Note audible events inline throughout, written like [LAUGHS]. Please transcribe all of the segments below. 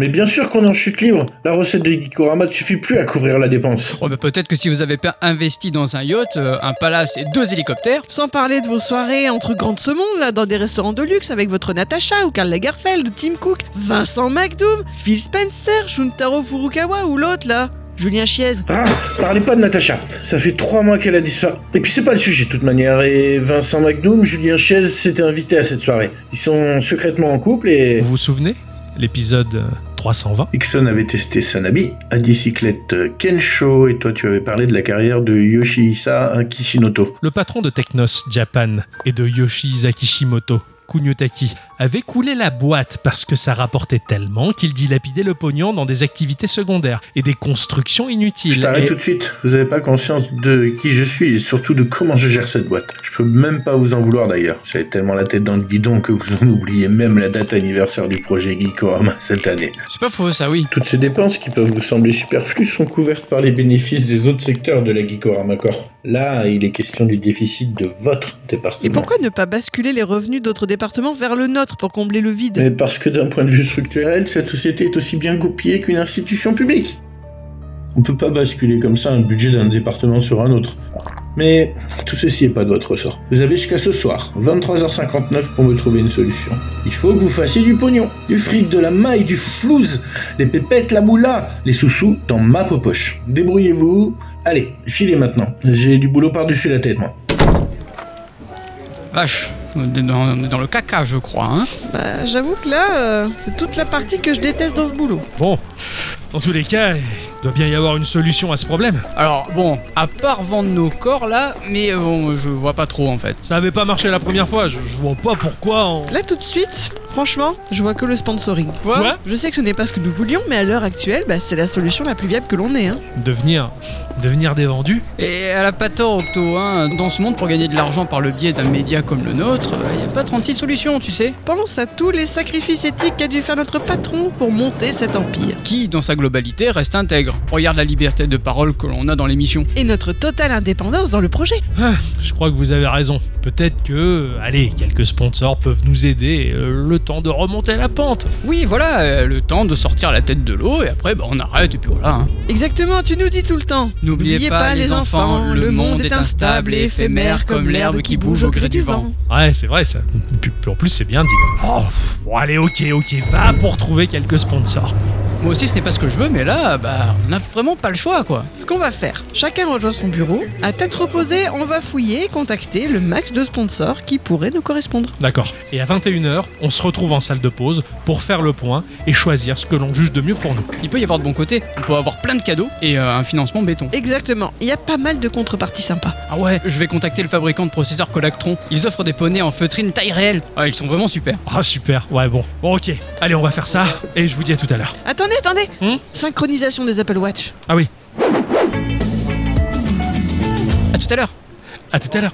Mais bien sûr qu'on est en chute libre. La recette de Gikorama ne suffit plus à couvrir la dépense. Oh, bah, peut-être que si vous avez pas investi dans un yacht, euh, un palace et deux hélicoptères, Sans parler de vos soirées entre grands de ce monde, là, dans des restaurants de luxe avec votre Natacha ou Karl Lagerfeld ou Tim Cook, Vincent McDoom, Phil Spencer, Shuntaro Furukawa ou l'autre, là, Julien Chiez. Ah, parlez pas de Natacha. Ça fait trois mois qu'elle a disparu. Et puis c'est pas le sujet de toute manière. Et Vincent McDoom, Julien Chiez s'étaient invités à cette soirée. Ils sont secrètement en couple et... Vous vous souvenez? L'épisode euh, 320 Ixon avait testé Sanabi, à bicyclette Kensho, et toi tu avais parlé de la carrière de Yoshihisa Kishimoto. Le patron de Technos Japan et de Yoshihisa Kishimoto, Kunyotaki, avait coulé la boîte parce que ça rapportait tellement qu'il dilapidait le pognon dans des activités secondaires et des constructions inutiles. Je t'arrête Et- tout de suite, vous avez pas conscience de qui je suis et surtout de comment je gère cette boîte. Je peux même pas vous en vouloir d'ailleurs. J'avais tellement la tête dans le guidon que vous en oubliez même la date anniversaire du projet Geekorama cette année. c'est pas faux ça, oui. Toutes ces dépenses qui peuvent vous sembler superflues sont couvertes par les bénéfices des autres secteurs de la Geekorama Corp. Là, il est question du déficit de votre département. Et pourquoi ne pas basculer les revenus d'autres départements vers le nôtre pour combler le vide? Mais parce que d'un point de vue structurel, cette société est aussi bien goupillée qu'une institution publique. On peut pas basculer comme ça un budget d'un département sur un autre. Mais tout ceci est pas de votre ressort. Vous avez jusqu'à ce soir, 23h59, pour me trouver une solution. Il faut que vous fassiez du pognon, du fric, de la maille, du flouze, les pépettes, la moula, les sous-sous dans ma poche. Débrouillez-vous. Allez, filez maintenant. J'ai du boulot par-dessus la tête, moi. Vache, on est dans, on est dans le caca, je crois, hein. Bah, j'avoue que là, euh, c'est toute la partie que je déteste dans ce boulot. Bon, dans tous les cas, il doit bien y avoir une solution à ce problème. Alors, bon, à part vendre nos corps là, mais euh, bon, je vois pas trop en fait. Ça avait pas marché la première fois, je, je vois pas pourquoi on... Là, tout de suite, franchement, je vois que le sponsoring. Quoi Je sais que ce n'est pas ce que nous voulions, mais à l'heure actuelle, bah, c'est la solution la plus viable que l'on ait. Hein. Devenir... devenir des vendus Et elle a pas tort, Octo, hein. Dans ce monde, pour gagner de l'argent par le biais d'un média comme le nôtre, il y a pas 36 solutions, tu sais. Pense à tous les sacrifices éthiques qu'a dû faire notre patron pour monter cet empire. Qui, dans sa globalité, reste intègre. Regarde la liberté de parole que l'on a dans l'émission. Et notre totale indépendance dans le projet. Je crois que vous avez raison. Peut-être que, allez, quelques sponsors peuvent nous aider euh, le temps de remonter la pente. Oui, voilà, euh, le temps de sortir la tête de l'eau, et après, bah, on arrête, et puis voilà. hein. Exactement, tu nous dis tout le temps. N'oubliez pas, les enfants, le monde est instable et éphémère comme l'herbe qui bouge au gré du vent. Ouais, c'est vrai ça. Puis, puis en plus, c'est bien dit. Oh, pff, bon, allez, ok, ok, va pour trouver quelques sponsors. Moi aussi, ce n'est pas ce que je veux, mais là, bah, on n'a vraiment pas le choix, quoi. Ce qu'on va faire, chacun rejoint son bureau. À tête reposée, on va fouiller et contacter le max de sponsors qui pourraient nous correspondre. D'accord. Et à 21h, on se retrouve en salle de pause pour faire le point et choisir ce que l'on juge de mieux pour nous. Il peut y avoir de bons côtés, on peut avoir plein de cadeaux et euh, un financement béton. Exactement, il y a pas mal de contreparties sympas. Ah ouais, je vais contacter le fabricant de processeurs Colactron. Ils offrent des poneys en feutrine taille réelle. Ah, ils sont vraiment super. Ah, super. Ouais, bon. Bon, ok. Allez, on va faire ça et je vous dis à tout à l'heure. Attendez, attendez Hmm Synchronisation des Apple Watch. Ah oui, À tout à l'heure. à tout à l'heure.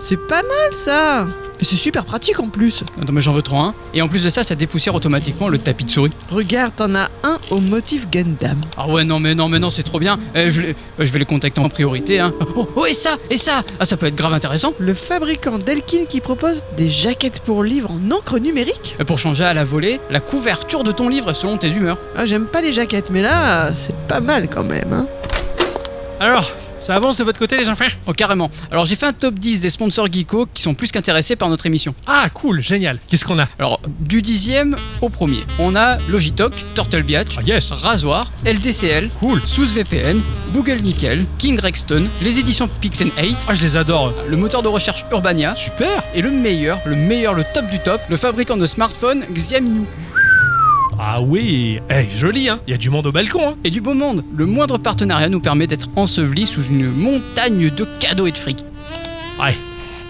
C'est pas mal ça Et c'est super pratique en plus. Attends, mais j'en veux trop un. Et en plus de ça, ça dépoussière automatiquement le tapis de souris. Regarde, t'en as un au motif Gundam. Ah ouais, non, mais non, mais non, c'est trop bien. Je, les- euh, je vais les contacter en priorité, hein. Oh, oh, et ça, et ça Ah, ça peut être grave intéressant. Le fabricant Delkin qui propose des jaquettes pour livres en encre numérique. Euh, Pour changer à la volée, la couverture de ton livre selon tes humeurs. Ah, j'aime pas les jaquettes, mais là, c'est pas mal quand même. Hein. Alors, ça avance de votre côté, les enfants Oh, carrément. Alors, j'ai fait un top 10 des sponsors geeko qui sont plus qu'intéressés par notre émission. Ah, cool, génial. Qu'est-ce qu'on a Alors, du dixième au premier, on a Logitech, Turtle Biatch, Ah, yes. Rasoir, LDCL, Cool. Sous VPN, Google Nickel, King Rexton, les éditions Pixel 8, Ah, je les adore. le moteur de recherche Urbania, Super. et le meilleur, le meilleur, le top du top, le fabricant de smartphones Xiaomi. Ah oui. Eh, joli, hein. Il y a du monde au balcon, hein. Et du beau monde, le moindre partenariat nous permet d'être ensevelis sous une montagne de cadeaux et de fric. Ouais.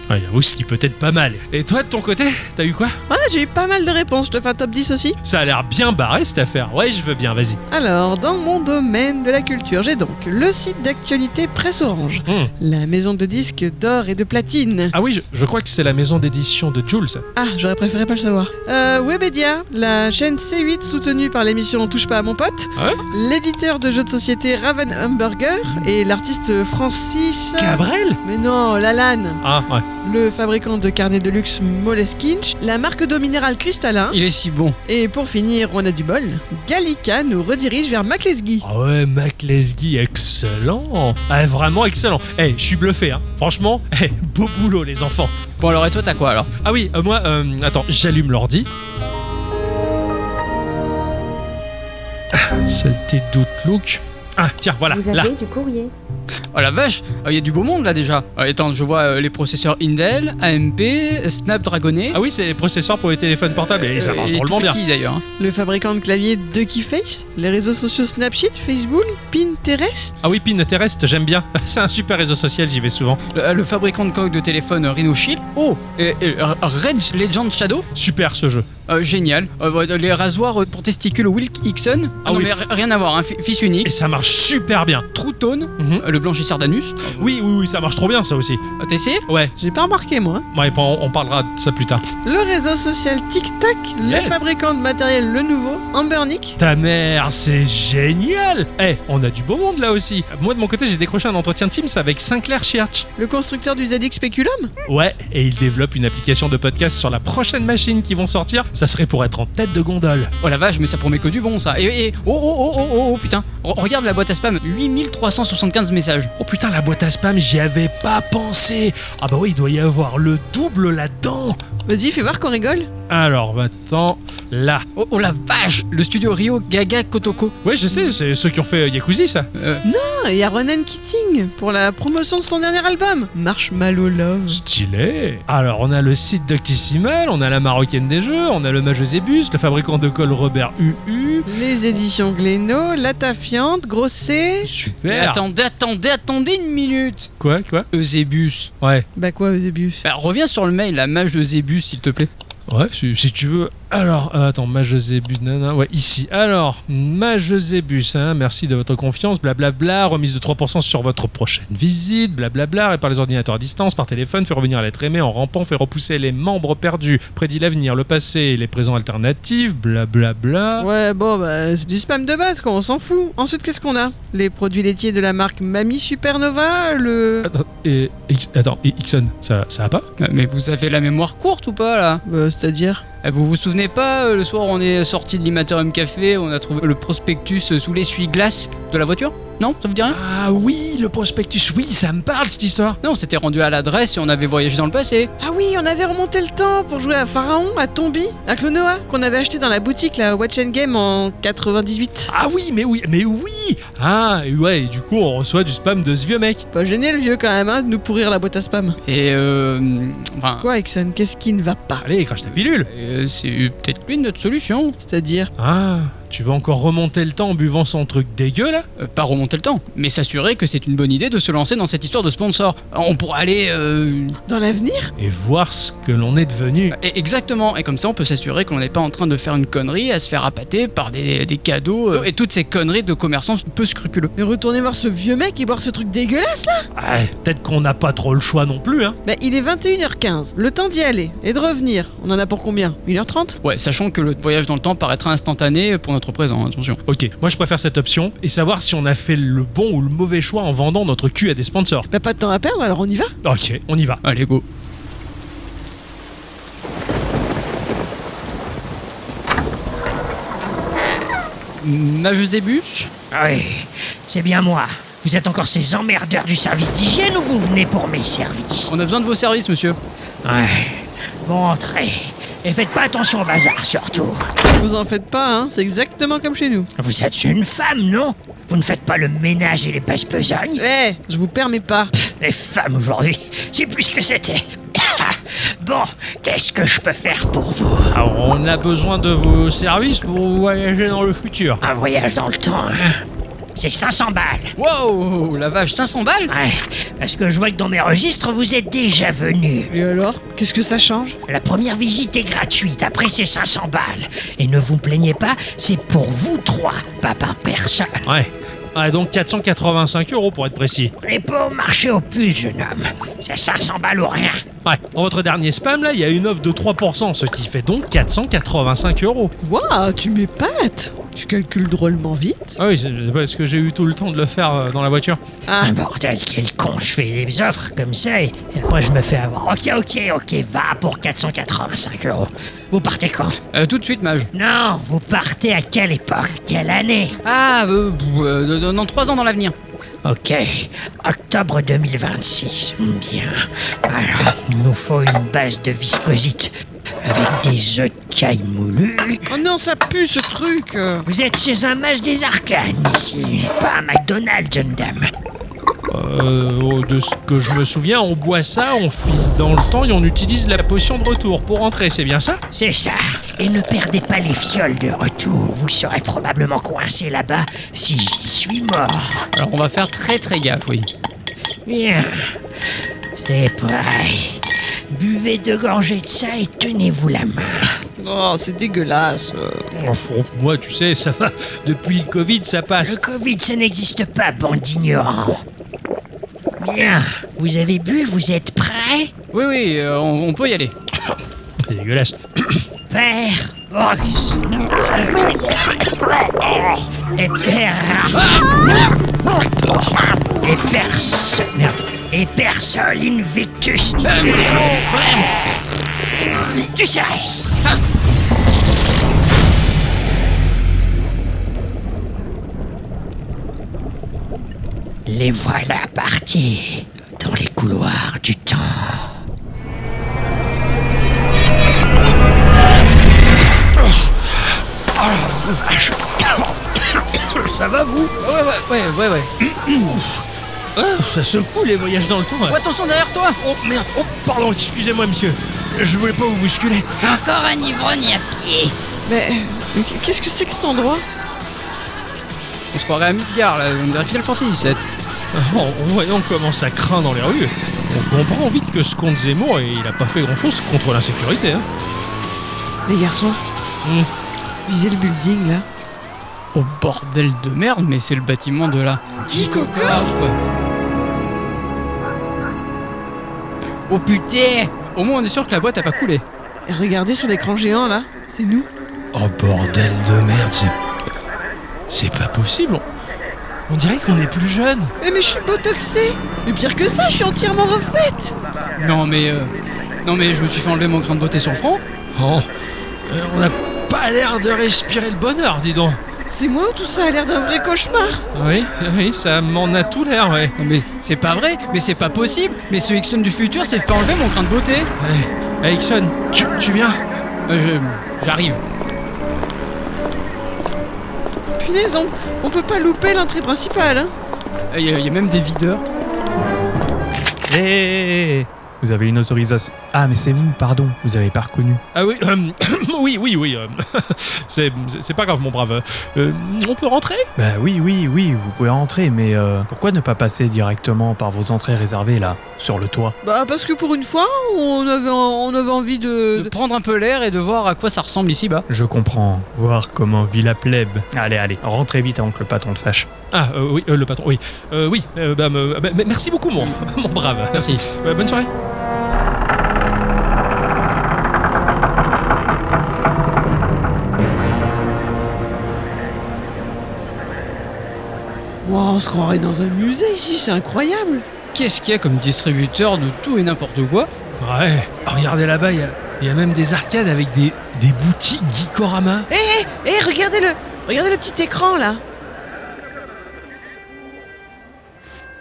Ouais, j'avoue, ce qui peut être pas mal. Et toi, de ton côté, t'as eu quoi? Ouais, j'ai eu pas mal de réponses. Je te fais un top 10 aussi. Ça a l'air bien barré cette affaire. Ouais, je veux bien, vas-y. Alors, dans mon domaine de la culture, j'ai donc le site d'actualité Presse Orange, Hmm. la maison de disques d'or et de platine. Ah oui, je, je crois que c'est la maison d'édition de Jules. Ah, j'aurais préféré pas le savoir. Euh, Webedia, la chaîne C8 soutenue par l'émission Touche pas à mon pote. Ouais? L'éditeur de jeux de société Raven Hamburger et l'artiste Francis. Cabrel? Mais non, Lalanne. Ah, ouais. Le fabricant de carnets de luxe Moleskine, la marque d'eau minérale Cristallin, Il est si bon. et pour finir, on a du bol, Gallica nous redirige vers Maclesguy. Ah ouais, McLesguy, excellent. Ah, vraiment excellent. Eh, je suis bluffé, hein. Franchement, [LAUGHS] eh, beau boulot, les enfants. Bon alors et toi t'as quoi alors? Ah oui, euh, moi, euh, attends, j'allume l'ordi. Ah, Saleté d'Outlook. Ah, tiens, voilà, Vous là. avez du courrier. Oh la vache, il y a du beau monde là déjà. Euh, attends, je vois euh, les processeurs Intel, AMP, Snapdragonnet. Ah oui, c'est les processeurs pour les téléphones portables et ça Euh, marche drôlement bien. d'ailleurs. hein. Le fabricant de clavier de Keyface, les réseaux sociaux Snapchat, Facebook, Pinterest, Ah oui, Pinterest, j'aime bien. [LAUGHS] C'est un super réseau social, j'y vais souvent. Le, euh, le fabricant de coque de téléphone euh, Rhino Shield. Oh, et, et, euh, Red Legend Shadow. Super ce jeu. Euh, génial. Euh, ouais, les rasoirs euh, pour testicules Wilk Hickson. Ah non oui. mais rien à voir, hein, fi- fils unique. Et ça marche super bien. True Tone, Mhm. euh, le blanchisseur d'anus. Oui, oui, oui, ça marche trop bien ça aussi. Euh, T'as essayé? Ouais, j'ai pas remarqué moi. ouais on, on parlera de ça plus tard. Le réseau social TikTok, Yes. le fabricant de matériel Le Nouveau, Ambernick, Ta mère, c'est génial Eh, on a du beau monde là aussi. Moi de mon côté, j'ai décroché un entretien Teams avec Sinclair Church. le constructeur du ZX Speculum, Ouais, et il développe une application de podcast sur la prochaine machine qui vont sortir. Ça serait pour être en tête de gondole. Oh la vache, mais ça promet que du bon ça. Et, et- oh, oh, oh, oh, oh, oh, putain. Re- regarde la boîte à spam, 8375 messages. Oh putain, la boîte à spam, j'y avais pas pensé. Ah bah oui, il doit y avoir le double là-dedans. vas-y fais voir qu'on rigole. Alors, maintenant, là. Oh, oh la vache Le studio Rio Gaga Kotoko. Ouais, je sais, c'est ceux qui ont fait Yakuza, ça. Euh, Ah, il y a Ronan Keating pour la promotion de son dernier album, Marshmallow Love. Stylé. Alors, on a le site Doctissimal, on a la marocaine des jeux, on a le Magezébus, le fabricant de colle Robert UU. Les éditions Glénat, La Tafiante, Grosset. Super. attendez, attendez, attendez une minute Quoi, quoi Eusebus. Ouais. Bah quoi au début Bah, reviens sur le mail, la mage Zébus, s'il te plaît. Ouais, si, si tu veux. Alors, euh, attends, Magezébus, nana. Ouais, ici. Alors, Magezébus, hein, merci de votre confiance, blablabla. Remise de 3% sur votre prochaine visite, blablabla. Répare les ordinateurs à distance, par téléphone, fait revenir l'être aimé en rampant, fait repousser les membres perdus, prédit l'avenir, le passé et les présents alternatifs, blablabla. Ouais, bon, bah, c'est du spam de base, quoi, on s'en fout. Ensuite, qu'est-ce qu'on a? Les produits laitiers de la marque Mamie Supernova, le. Attends, et, X- attends, et Ixon, ça, ça va pas? Euh, Mais vous avez la mémoire courte ou pas là? Bah, c'est-à-dire? Vous vous souvenez pas, euh, le soir on est sorti de l'Imaterium Café, on a trouvé le prospectus sous l'essuie-glace de la voiture? Non Ça vous dit rien Ah oui, le prospectus, oui, ça me parle cette histoire. Non, on s'était rendu à l'adresse et on avait voyagé dans le passé. Ah oui, on avait remonté le temps pour jouer à Pharaon, à Tombi, à Clonoa, qu'on avait acheté dans la boutique, la Watch and Game en 98. Ah oui, mais oui, mais oui Ah, et ouais, et du coup, on reçoit du spam de ce vieux mec. Pas gêné le vieux quand même, hein, de nous pourrir la boîte à spam. Et euh. Enfin. Quoi, Exxon Qu'est-ce qui ne va pas? Allez, crache ta pilule. euh, c'est peut-être lui notre solution. C'est-à-dire? Ah, tu vas encore remonter le temps en buvant son truc dégueu là? Euh, pas remonter le temps, mais s'assurer que c'est une bonne idée de se lancer dans cette histoire de sponsor. On pourrait aller. Euh... Dans l'avenir? Et voir ce que l'on est devenu. et- Exactement, et comme ça on peut s'assurer qu'on n'est pas en train de faire une connerie à se faire appâter par des, des cadeaux euh, et toutes ces conneries de commerçants peu scrupuleux. Et retourner voir ce vieux mec et boire ce truc dégueulasse là Ah, peut-être qu'on n'a pas trop le choix non plus, hein. Bah, il est 21h15. Le temps d'y aller et de revenir. On en a pour combien? 1h30 Ouais, sachant que le voyage dans le temps paraîtra instantané pour notre présent, attention. Ok, moi je préfère cette option et savoir si on a fait le bon ou le mauvais choix en vendant notre cul à des sponsors. Bah, pas de temps à perdre, alors on y va? Ok, on y va. Allez, go. Majezébus Oui, c'est bien moi. Vous êtes encore ces emmerdeurs du service d'hygiène ou vous venez pour mes services? On a besoin de vos services, monsieur. Ouais. Bon, entrez. Et faites pas attention au bazar, surtout. Vous en faites pas, hein C'est exactement comme chez nous. Vous êtes une femme, non? Vous ne faites pas le ménage et les pèse-pesognes Eh, je vous permets pas. Les femmes aujourd'hui, c'est plus ce que c'était. bon, qu'est-ce que je peux faire pour vous? Alors, on a besoin de vos services pour voyager dans le futur. Un voyage dans le temps, hein C'est 500 balles. Wow, la vache, 500 balles Ouais, parce que je vois que dans mes registres, vous êtes déjà venu. Et alors Qu'est-ce que ça change La première visite est gratuite, après c'est 500 balles. Et ne vous plaignez pas, c'est pour vous trois, pas par personne. Ouais. Ouais, donc 485 euros pour être précis. Et pour marcher au puce, jeune homme, c'est 500 balles ou rien. Ouais, dans votre dernier spam là, il y a une offre de 3%, ce qui fait donc 485 euros. Waouh, tu m'épates Tu calcules drôlement vite. Ah oui, c'est parce que j'ai eu tout le temps de le faire euh, dans la voiture. Ah, Un bordel, quel con, je fais des offres comme ça et et après je me fais avoir. Ok, ok, ok, va pour 485 euros. Vous partez quand? Euh, tout de suite, mage. Non, vous partez à quelle époque? Quelle année? Ah, euh, euh, dans- dans 3 ans dans l'avenir. Ok, octobre 2026. Bien. Alors, il nous faut une base de viscosite avec des œufs de caille moulus. oh non, ça pue ce truc. Vous êtes chez un mage des arcanes ici, pas à McDonald's, jeune dame. Euh, oh, de ce que je me souviens, on boit ça, on file dans le temps et on utilise la potion de retour pour rentrer, c'est bien ça? C'est ça. Et ne perdez pas les fioles de retour. Vous serez probablement coincé là-bas si j'y suis mort. Alors on va faire très très gaffe, oui. Bien. C'est prêt. Buvez deux gorgées de ça et tenez-vous la main. Oh, c'est dégueulasse. Moi, tu sais, ça va. Depuis le Covid, ça Le passe. Covid, ça n'existe pas, bande d'ignorants. Bien. Vous avez bu, vous êtes prêts? Oui, oui, euh, on, on peut y aller. C'est dégueulasse. Père. Et Père... Et. Merde. Et Persol Invictus. Tu cesses Les voilà partis dans les couloirs du temps. [COUGHS] Ça va vous? Ouais, ouais, ouais, ouais, ouais. [COUGHS] Ah, ça secoue les voyages dans le temps. Oh, attention derrière toi Oh merde, oh pardon, excusez-moi monsieur. Je voulais pas vous bousculer. Encore un ivrogne à pied. Mais mais qu'est-ce que c'est que cet endroit? On se croirait à Midgar, là, on dirait Final Fantasy VII. En, en voyant comment ça craint dans les rues, on comprend vite que ce compte Zemmour, il a pas fait grand chose contre l'insécurité. Hein. Les garçons, Hmm. visez le building là. Oh bordel de merde, mais c'est le bâtiment de la... Kikoko quoi. Oh putain Au moins on est sûr que la boîte a pas coulé. Et regardez sur l'écran géant là, c'est nous. Oh bordel de merde, c'est. C'est pas possible. On, dirait qu'on est plus jeune. Eh mais je suis botoxée Mais pire que ça, je suis entièrement refaite Non mais... euh, Non mais je me suis fait enlever mon grain de beauté sur le front. Oh, euh, on n'a pas l'air de respirer le bonheur, dis donc. C'est moi ou tout ça a l'air d'un vrai cauchemar Oui, oui, ça m'en a tout l'air, ouais. Non mais c'est pas vrai, mais c'est pas possible. Mais ce Ixon du futur s'est fait enlever mon grain de beauté. Hey, Ixon, tu, tu viens Euh, je... J'arrive. Punaise, on, on peut pas louper l'entrée principale hein Il y, a- y a même des videurs. Hé, hé, hé, Vous avez une autorisation. Ah, mais c'est vous, pardon, vous avez pas reconnu. Ah oui, euh, [COUGHS] oui, oui, oui. euh, [LAUGHS] c'est c'est pas grave, mon brave. Euh, on peut rentrer? Bah oui, oui, oui, vous pouvez rentrer, mais euh, pourquoi ne pas passer directement par vos entrées réservées là, sur le toit? Bah parce que pour une fois, on avait, on avait envie de... De de- prendre un peu l'air et de voir à quoi ça ressemble ici bas. Je comprends. Voir comment vit la plèbe. Allez, allez, rentrez vite avant que le patron le sache. Ah, euh, oui, euh, le patron, oui. Euh, oui, euh, bah, me- bah, merci beaucoup, mon, [LAUGHS] mon brave. Merci. Euh, bonne soirée. Wow, on se croirait dans un musée ici, c'est incroyable Qu'est-ce qu'il y a comme distributeur de tout et n'importe quoi? Ouais, regardez là-bas, il y a, il y a même des arcades avec des, des boutiques Geekorama. Hé, hé, hé, regardez-le Regardez le petit écran là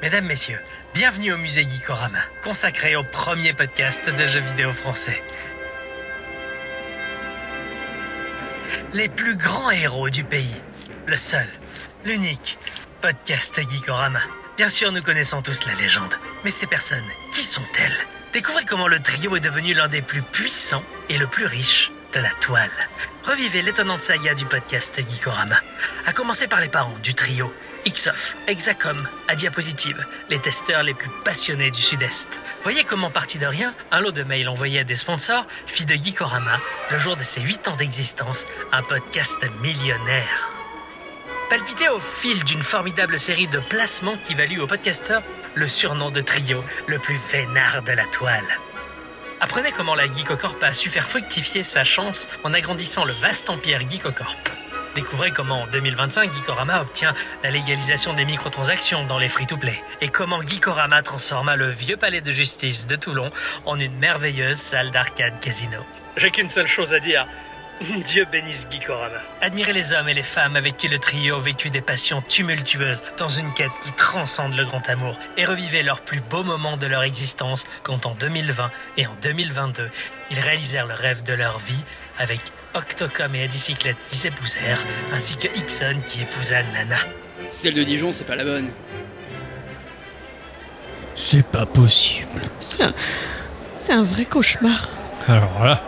Mesdames, Messieurs, bienvenue au musée Geekorama, consacré au premier podcast de jeux vidéo français. Les plus grands héros du pays. Le seul, l'unique podcast Geekorama. Bien sûr, nous connaissons tous la légende, mais ces personnes, qui sont-elles? Découvrez comment le trio est devenu l'un des plus puissants et le plus riche de la toile. Revivez l'étonnante saga du podcast Geekorama, à commencer par les parents du trio Ixof, Exacom, à Diapositive, les testeurs les plus passionnés du Sud-Est. Voyez comment, parti de rien, un lot de mails envoyés à des sponsors fit de Geekorama, le jour de ses 8 ans d'existence, un podcast millionnaire. Palpité au fil d'une formidable série de placements qui valut au podcasteur le surnom de trio le plus vénard de la toile. Apprenez comment la Geekocorp a su faire fructifier sa chance en agrandissant le vaste empire Geekocorp. Découvrez comment en 2025 Geekorama obtient la légalisation des microtransactions dans les free-to-play et comment Geekorama transforma le vieux palais de justice de Toulon en une merveilleuse salle d'arcade casino. J'ai qu'une seule chose à dire. [LAUGHS] Dieu bénisse Geekorama. Admirez les hommes et les femmes avec qui le trio a vécu des passions tumultueuses dans une quête qui transcende le grand amour et revivez leurs plus beaux moments de leur existence quand en 2020 et en 2022, ils réalisèrent le rêve de leur vie avec Octocom et Adicyclette qui s'épousèrent, ainsi que Ixon qui épousa Nana. Celle de Dijon, c'est pas la bonne. C'est pas possible. C'est un... c'est un vrai cauchemar. Alors là,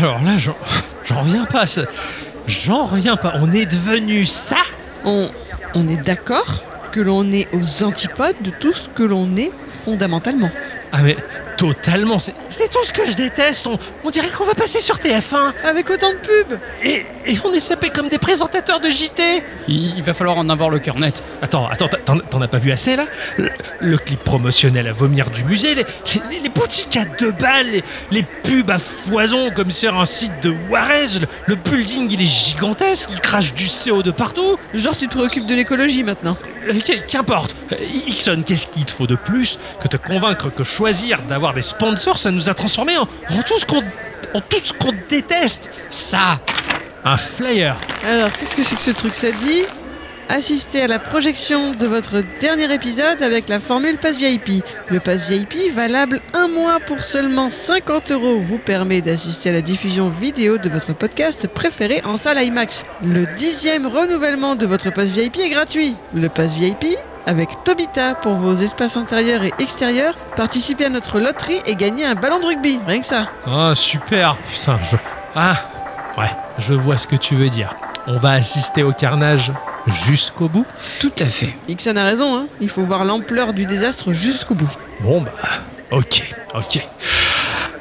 alors là, j'en, j'en reviens pas. ça- J'en reviens pas. On est devenu ça? On, on est d'accord que l'on est aux antipodes de tout ce que l'on est fondamentalement. Ah mais totalement. C'est, tout ce que je déteste. On, on dirait qu'on va passer sur TF1 Avec autant de pubs et, et on est sapé comme des présentateurs de JT. Il, il va falloir en avoir le cœur net. Attends, attends, t'en, t'en as pas vu assez là? Le, le clip promotionnel à vomir du musée, les, les, les boutiques à deux balles, les, les pubs à foison comme sur un site de Juarez, le, le building il est gigantesque, il crache du CO2 partout. Genre tu te préoccupes de l'écologie maintenant. Euh, qu- Qu'importe. Euh, Ixon, qu'est-ce qu'il te faut de plus que te convaincre que choisir d'avoir des sponsors, ça nous a transformés en, en tout ce qu'on déteste Ça Un flyer. Alors qu'est-ce que c'est que ce truc Ça dit Assister à la projection de votre dernier épisode avec la formule Pass VIP. Le Pass VIP, valable un mois pour seulement 50 euros, vous permet d'assister à la diffusion vidéo de votre podcast préféré en salle IMAX. Le dixième renouvellement de votre Pass VIP est gratuit. Le Pass VIP avec Tobita pour vos espaces intérieurs et extérieurs, participez à notre loterie et gagnez un ballon de rugby. Rien que ça. Ah, super. Putain, je... Ah, ouais, je vois ce que tu veux dire. On va assister au carnage jusqu'au bout Tout à fait. Ixon a raison, hein. il faut voir l'ampleur du désastre jusqu'au bout. Bon, bah, ok, ok.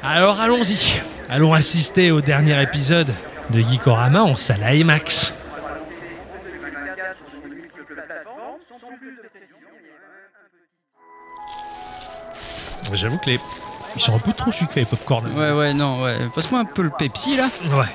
Alors allons-y. Allons assister au dernier épisode de Geekorama en salle IMAX. J'avoue que les... Ils sont un peu trop sucrés, les popcorn. Ouais, ouais, non, ouais. Passe-moi un peu le Pepsi là. Ouais.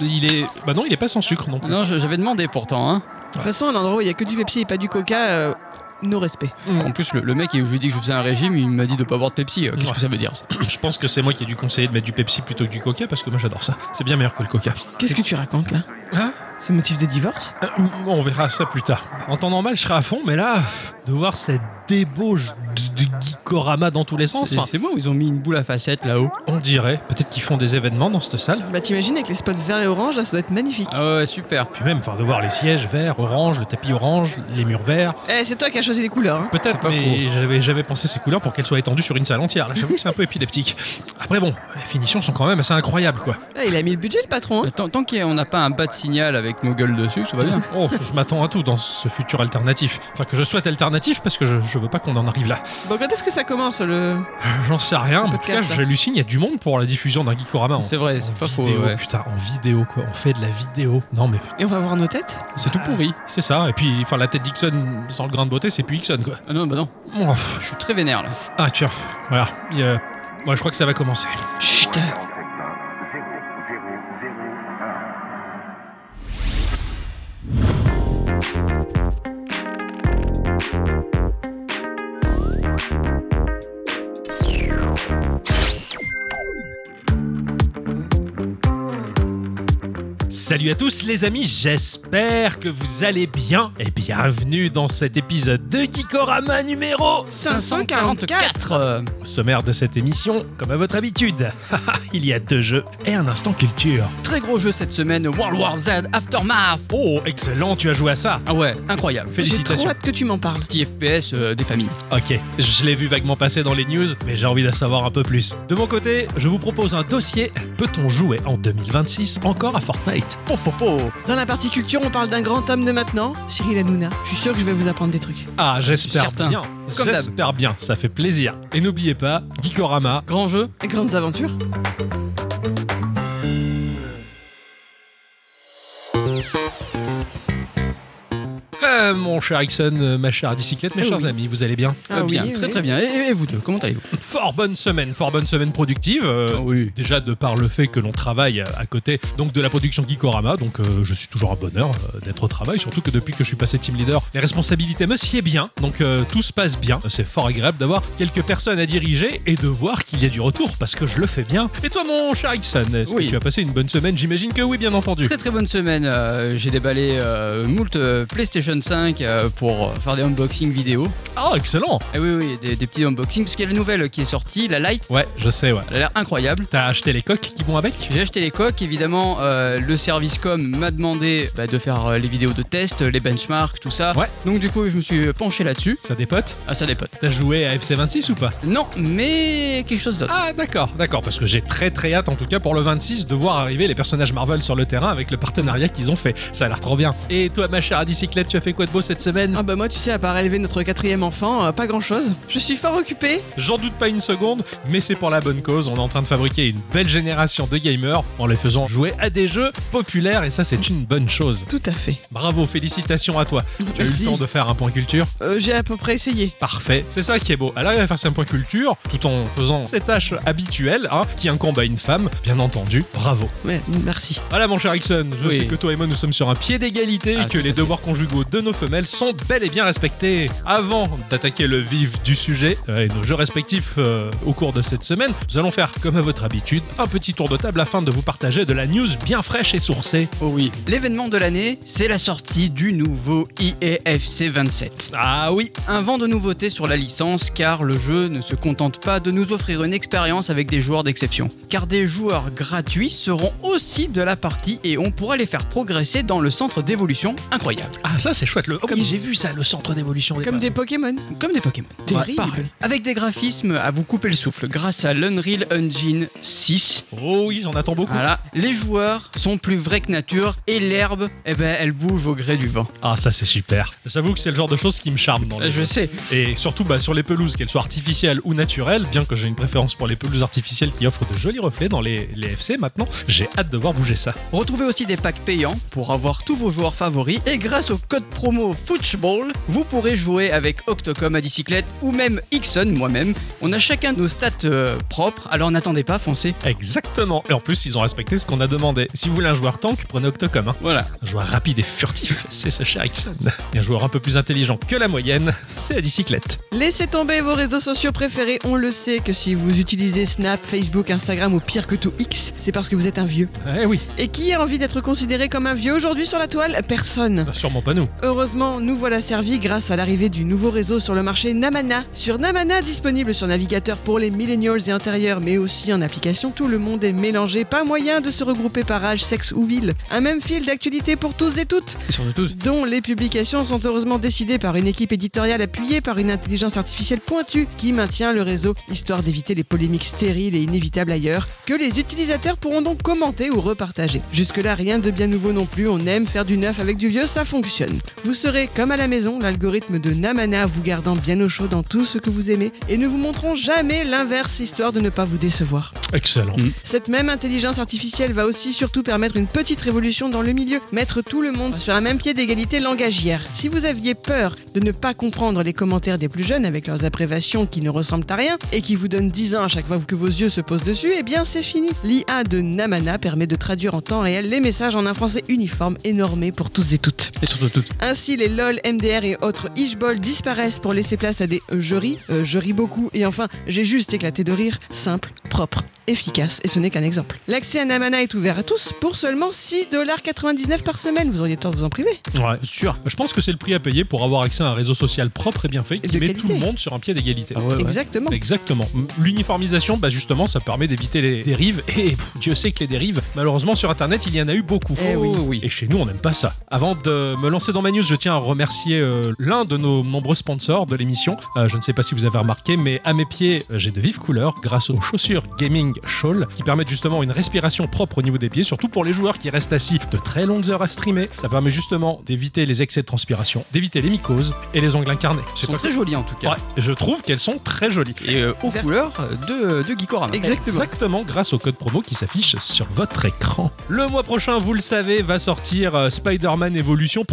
Il est... Bah non, il est pas sans sucre non plus. Non, je- j'avais demandé pourtant, hein. De toute façon, à l'endroit où il y a que du Pepsi et pas du Coca, euh, nos respects. En plus, le, le mec, je lui ai dit que je faisais un régime, il m'a dit de pas boire de Pepsi. Euh, Qu'est-ce Ouais. que ça veut dire ça [CLEARS THROAT] Je pense que c'est moi qui ai dû conseiller de mettre du Pepsi plutôt que du Coca parce que moi j'adore ça. C'est bien meilleur que le Coca. Qu'est-ce que tu racontes là? Hein? C'est motif de divorce? Euh, on verra ça plus tard. En temps normal, je serai à fond, mais là, de voir cette débauche de, de Geekorama dans tous les sens, C'est c'est moi où ils ont mis une boule à facettes là-haut. on dirait. Peut-être qu'ils font des événements dans cette salle. Bah t'imagines avec les spots verts et orange, là ça doit être magnifique. Ah ouais, super. Puis même, enfin, de voir les sièges verts, orange, le tapis orange, les murs verts. Eh, c'est toi qui as choisi les couleurs. Hein. Peut-être, pas mais j'avais jamais pensé ces couleurs pour qu'elles soient étendues sur une salle entière. Là, j'avoue que c'est un peu épileptique. Après, bon, les finitions sont quand même assez incroyables, quoi. Ah, il a mis le budget le patron. Hein. Tant, tant qu'on n'a pas un bas de signal avec nos gueules dessus, ça va bien. Oh, je m'attends à tout dans ce futur alternatif. Enfin, que je souhaite alternatif parce que je, je veux pas qu'on en arrive là. Bon, quand est-ce que ça commence le. J'en sais rien, mais en tout cas, j'hallucine, il y a du monde pour la diffusion d'un Geekorama. en- C'est vrai, c'est pas faux. vidéo, ouais. Putain, en vidéo, quoi. On fait de la vidéo. Non, mais Et on va voir nos têtes C'est tout pourri. c'est ça. Et puis, enfin, la tête d'Ixon sans le grain de beauté, c'est plus Ixon, quoi. Ah non, bah non. Oh. Je suis très vénère là. Ah, tiens, voilà. A- Moi, je crois que ça va commencer. Chut Se Salut à tous les amis, j'espère que vous allez bien et bienvenue dans cet épisode de Geekorama numéro 544 euh, Au sommaire de cette émission, comme à votre habitude, [LAUGHS] il y a deux jeux et un instant culture. Très gros jeu cette semaine, World War Z Aftermath. Oh, excellent, tu as joué à ça. Ah ouais, incroyable. J'ai trop Félicitations. hâte que tu m'en parles. Petit FPS euh, des familles. Ok, je l'ai vu vaguement passer dans les news, mais j'ai envie d'en savoir un peu plus. De mon côté, je vous propose un dossier Peut-on jouer en 2026 encore à Fortnite? Po, Dans la partie culture, on parle d'un grand homme de maintenant, Cyril Hanouna. Je suis sûr que je vais vous apprendre des trucs. Ah, j'espère bien. J'espère bien, ça fait plaisir. Et n'oubliez pas, Geekorama, Grand jeu. Et grandes aventures Ah, mon cher Ixon, euh, ma chère bicyclette, mes Ah chers oui. amis, vous allez bien Ah Euh, oui, bien, oui. très très bien. Et, et vous deux, comment allez-vous? Fort bonne semaine, fort bonne semaine productive. euh, Oui. Déjà de par le fait que l'on travaille à côté donc de la production Geekorama, donc euh, je suis toujours un bonheur euh, d'être au travail, surtout que depuis que je suis passé team leader, les responsabilités me sied bien, donc euh, tout se passe bien. C'est fort agréable d'avoir quelques personnes à diriger et de voir qu'il y a du retour parce que je le fais bien. Et toi mon cher Ixon, est-ce Oui. que tu as passé une bonne semaine? J'imagine que oui, bien entendu. Très très bonne semaine. euh, J'ai déballé euh, moult euh, PlayStation 5 euh, pour faire des unboxings vidéo. Ah, excellent Et oui, oui, des, des petits unboxings, parce qu'il y a la nouvelle qui est sortie, la Lite. Ouais, je sais, ouais. Elle a l'air incroyable. T'as acheté les coques qui vont avec? J'ai acheté les coques, évidemment, euh, le service com m'a demandé bah, de faire euh, les vidéos de test, les benchmarks, tout ça. Ouais. Donc du coup, je me suis penché là-dessus. Ça dépote? Ah, ça dépote. T'as joué à FC26 ou pas? Non, mais quelque chose d'autre. Ah d'accord, d'accord, parce que j'ai très très hâte en tout cas pour le 26 de voir arriver les personnages Marvel sur le terrain avec le partenariat qu'ils ont fait. Ça a l'air trop bien. Et toi ma chère bicyclette, tu as fait quoi de beau cette semaine Ah bah moi tu sais à part élever notre quatrième enfant, euh, pas grand chose. Je suis fort occupée. J'en doute pas une seconde, mais c'est pour la bonne cause. On est en train de fabriquer une belle génération de gamers en les faisant jouer à des jeux populaires et ça c'est une bonne chose. Tout à fait. Bravo, félicitations à toi. Tu as eu le temps de faire un point culture? Euh, J'ai à peu près essayé. Parfait, c'est ça qui est beau. Elle arrive à faire ses points culture tout en faisant ses tâches habituelles hein, qui incombent à une femme, bien entendu. Bravo. Ouais, merci. Voilà mon cher Ixon, je Oui. sais que toi et moi nous sommes sur un pied d'égalité Ah, et que tout à les devoirs conjugaux de nos femelles sont bel et bien respectés. Avant d'attaquer le vif du sujet euh, et nos jeux respectifs euh, au cours de cette semaine, nous allons faire comme à votre habitude un petit tour de table afin de vous partager de la news bien fraîche et sourcée. Oh oui. L'événement de l'année, c'est la sortie du nouveau IEFC 27. Ah oui, Un vent de nouveautés sur la licence car le jeu ne se contente pas de nous offrir une expérience avec des joueurs d'exception. Car des joueurs gratuits seront aussi de la partie et on pourra les faire progresser dans le centre d'évolution incroyable. ah ça c'est chouette. Le... Comme- j'ai vu ça, le centre d'évolution des Comme des. Pokémon. Comme des Pokémon. Terrible. pareil. Avec des graphismes à vous couper le souffle grâce à l'Unreal Engine 6. Oh oui, j'en attends beaucoup. Voilà, les joueurs sont plus vrais que nature et l'herbe, eh ben, elle bouge au gré du vent. Ah ça c'est super. J'avoue que c'est le genre de choses qui me charme dans les Je sais. Et surtout bah, sur les pelouses, qu'elles soient artificielles ou naturelles, bien que j'ai une préférence pour les pelouses artificielles qui offrent de jolis reflets dans les, les FC maintenant, j'ai hâte de voir bouger ça. Retrouvez aussi des packs payants pour avoir tous vos joueurs favoris et grâce au code promo Football, vous pourrez jouer avec Octocom à bicyclette ou même Ixon, moi-même. On a chacun nos stats euh, propres, alors n'attendez pas, foncez. Exactement. Et en plus, ils ont respecté ce qu'on a demandé. Si vous voulez un joueur tank, prenez Octocom. hein. Voilà. Un joueur rapide et furtif, c'est ce cher Ixon. Et un joueur un peu plus intelligent que la moyenne, c'est la bicyclette. Laissez tomber vos réseaux sociaux préférés. On le sait que si vous utilisez Snap, Facebook, Instagram ou pire que tout X, c'est parce que vous êtes un vieux. Eh oui, Et qui a envie d'être considéré comme un vieux? Aujourd'hui sur la toile Personne. sûrement pas nous. Heureusement, nous voilà servis grâce à l'arrivée du nouveau réseau sur le marché Namana. Sur Namana, disponible sur navigateur pour les millennials et intérieurs, mais aussi en application, tout le monde est mélangé, pas moyen de se regrouper par âge, sexe ou ville. Un même fil d'actualité pour tous et toutes, Et surtout tous. dont les publications sont heureusement décidées par une équipe éditoriale appuyée par une intelligence artificielle pointue qui maintient le réseau, histoire d'éviter les polémiques stériles et inévitables ailleurs, que les utilisateurs pourront donc commenter ou repartager. Jusque-là, rien de bien nouveau non plus, on aime faire du neuf avec du vieux, ça fonctionne. Vous serez, comme à la maison, l'algorithme de Namana vous gardant bien au chaud dans tout ce que vous aimez et ne vous montrant jamais l'inverse, histoire de ne pas vous décevoir. Excellent. Cette même intelligence artificielle va aussi surtout permettre une petite révolution dans le milieu, mettre tout le monde sur un même pied d'égalité langagière. Si vous aviez peur de ne pas comprendre les commentaires des plus jeunes avec leurs abréviations qui ne ressemblent à rien et qui vous donnent 10 ans à chaque fois que vos yeux se posent dessus, eh bien c'est fini. L'IA de Namana permet de traduire en temps réel les messages en un français uniforme et normé pour tous et toutes. Et surtout toutes. Ainsi, les LOL, MDR et autres ishbol disparaissent pour laisser place à des euh, je ris, euh, je ris beaucoup et enfin j'ai juste éclaté de rire, simple, propre, efficace et ce n'est qu'un exemple. L'accès à Namana est ouvert à tous pour seulement 6,99$ par semaine. Vous auriez tort de vous en priver. Ouais. Sûr. Je pense que c'est le prix à payer pour avoir accès à un réseau social propre et bien fait qui De met qualité. tout le monde sur un pied d'égalité. Ah ouais, ouais. Exactement. Exactement. L'uniformisation, bah justement, ça permet d'éviter les dérives. Et [LAUGHS] pff, Dieu sait que les dérives, malheureusement, sur Internet, il y en a eu beaucoup. Eh oui. Oh oui. Et chez nous, on n'aime pas ça. Avant de me lancer dans ma news, je tiens à remercier euh, l'un de nos nombreux sponsors de l'émission. Euh, je ne sais pas si vous avez remarqué, mais à mes pieds, euh, j'ai de vives couleurs grâce aux chaussures gaming Shawl qui permettent justement une respiration propre au niveau des pieds, surtout pour les joueurs qui restent assis de très longues heures à streamer. Ça permet justement d'éviter les excès de transpiration, d'éviter les mycoses et les ongles incarnés. Elles sont pas très jolies en tout cas. Ouais, je trouve qu'elles sont très jolies. Et euh, aux Vert. couleurs de, de Geekorama. Exactement. Exactement, grâce au code promo qui s'affiche sur votre écran. Le mois prochain, vous le savez, va sortir Spider-Man Evolution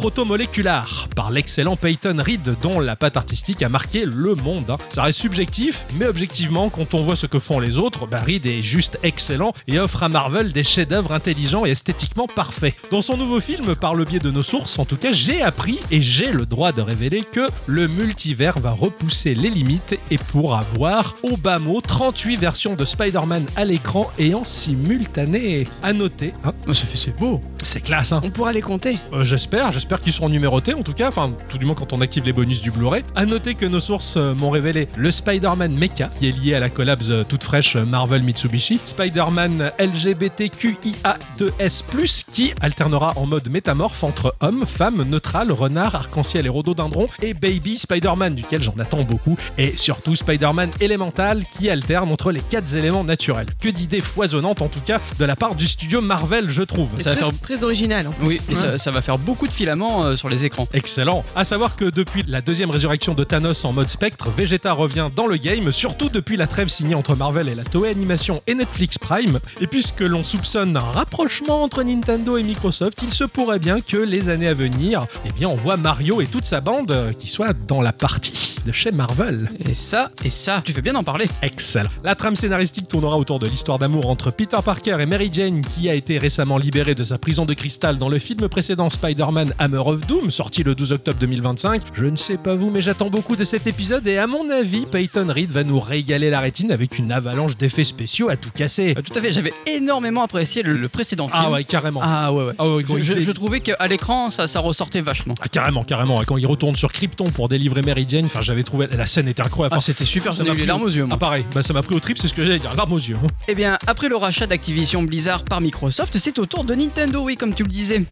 Par l'excellent Peyton Reed, dont la patte artistique a marqué le monde. hein. Ça reste subjectif, mais objectivement, quand on voit ce que font les autres, bah, Reed est juste excellent et offre à Marvel des chefs-d'œuvre intelligents et esthétiquement parfaits. Dans son nouveau film, par le biais de nos sources, en tout cas, j'ai appris et j'ai le droit de révéler que le multivers va repousser les limites et pour avoir, au bas mot, 38 versions de Spider-Man à l'écran et en simultané. À noter, hein, Oh, ça fait c'est beau. c'est classe, hein. On pourra les compter. Euh, j'espère, j'espère qu'ils seront numérotés en tout cas, enfin tout du moins quand on active les bonus du Blu-ray. À noter que nos sources euh, m'ont révélé le Spider-Man Mecha, qui est lié à la collabs euh, toute fraîche euh, Marvel Mitsubishi, Spider-Man LGBTQIA2S+, qui alternera en mode métamorphe entre homme, femme, neutral, renard, arc-en-ciel et rhododendron, et Baby Spider-Man, duquel j'en attends beaucoup, et surtout Spider-Man élémental, qui alterne entre les quatre éléments naturels. Que d'idées foisonnantes en tout cas de la part du studio Marvel, je trouve. Ça va très, faire- très original. en plus. Oui, et Ouais. ça, ça va faire beaucoup de filaments euh, sur les écrans. Excellent. À savoir que depuis la deuxième résurrection de Thanos en mode spectre, Vegeta revient dans le game, surtout depuis la trêve signée entre Marvel et la Toei Animation et Netflix Prime. Et puisque l'on soupçonne un rapprochement entre Nintendo et Microsoft, il se pourrait bien que les années à venir, eh bien, on voit Mario et toute sa bande euh, qui soient dans la partie de chez Marvel. Et ça, et ça, tu fais bien d'en parler. Excellent. La trame scénaristique tournera autour de l'histoire d'amour entre Peter Parker et Mary Jane, qui a été récemment libérée de sa prison de cristal dans le film précédent Spider-Man Hammer of Doom, sorti le 12 octobre 2025. Je ne sais pas vous, mais j'attends beaucoup de cet épisode et à mon avis, Peyton Reed va nous régaler la rétine avec une avalanche d'effets spéciaux à tout casser. Euh, tout à fait, j'avais énormément apprécié le, le précédent film. Ah ouais, carrément. Ah ouais, ouais. Ah ouais, Je, je- il- je trouvais qu'à l'écran, ça, ça ressortait vachement. Ah, carrément, carrément. Quand il retourne sur Krypton pour délivrer Mary Jane, enfin, j'avais trouvé la scène était incroyable. Ah, c'était super, ça m'a eu les larmes aux yeux, moi. Ah pareil, bah ça m'a pris au trip, c'est ce que j'allais dire, larmes aux yeux. Eh bien, après le rachat d'Activision Blizzard par Microsoft, c'est au tour de Nintendo, oui, comme tu le disais.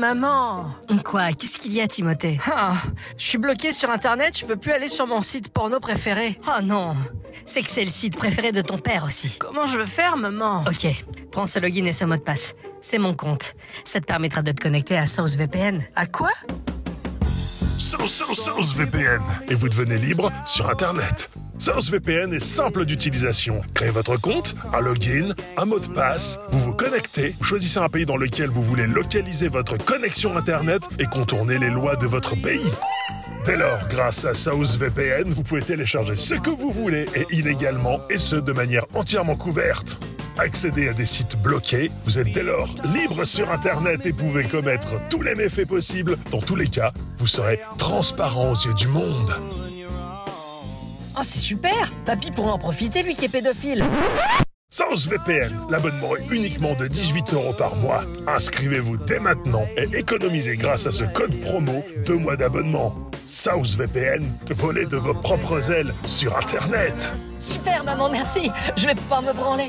Maman Quoi? Qu'est-ce qu'il y a, Timothée? Ah, Je suis bloqué sur internet, je peux plus aller sur mon site porno préféré. Oh non C'est que c'est le site préféré de ton père aussi. Comment je veux faire, maman? Ok, prends ce login et ce mot de passe. C'est mon compte. Ça te permettra de te connecter à SourceVPN. À quoi? Source VPN et vous devenez libre sur Internet. Source VPN est simple d'utilisation. Créez votre compte, un login, un mot de passe, vous vous connectez, choisissez un pays dans lequel vous voulez localiser votre connexion Internet et contourner les lois de votre pays. Dès lors, grâce à South VPN, vous pouvez télécharger ce que vous voulez et illégalement, et ce de manière entièrement couverte. Accédez à des sites bloqués, vous êtes dès lors libre sur Internet et pouvez commettre tous les méfaits possibles. Dans tous les cas, vous serez transparent aux yeux du monde. Oh, c'est super Papy pourra en profiter, lui qui est pédophile. Sans VPN, l'abonnement est uniquement de 18 euros par mois. Inscrivez-vous dès maintenant et économisez grâce à ce code promo deux mois d'abonnement. South VPN, volez de vos propres ailes sur Internet. Super, maman, merci Je vais pouvoir me branler.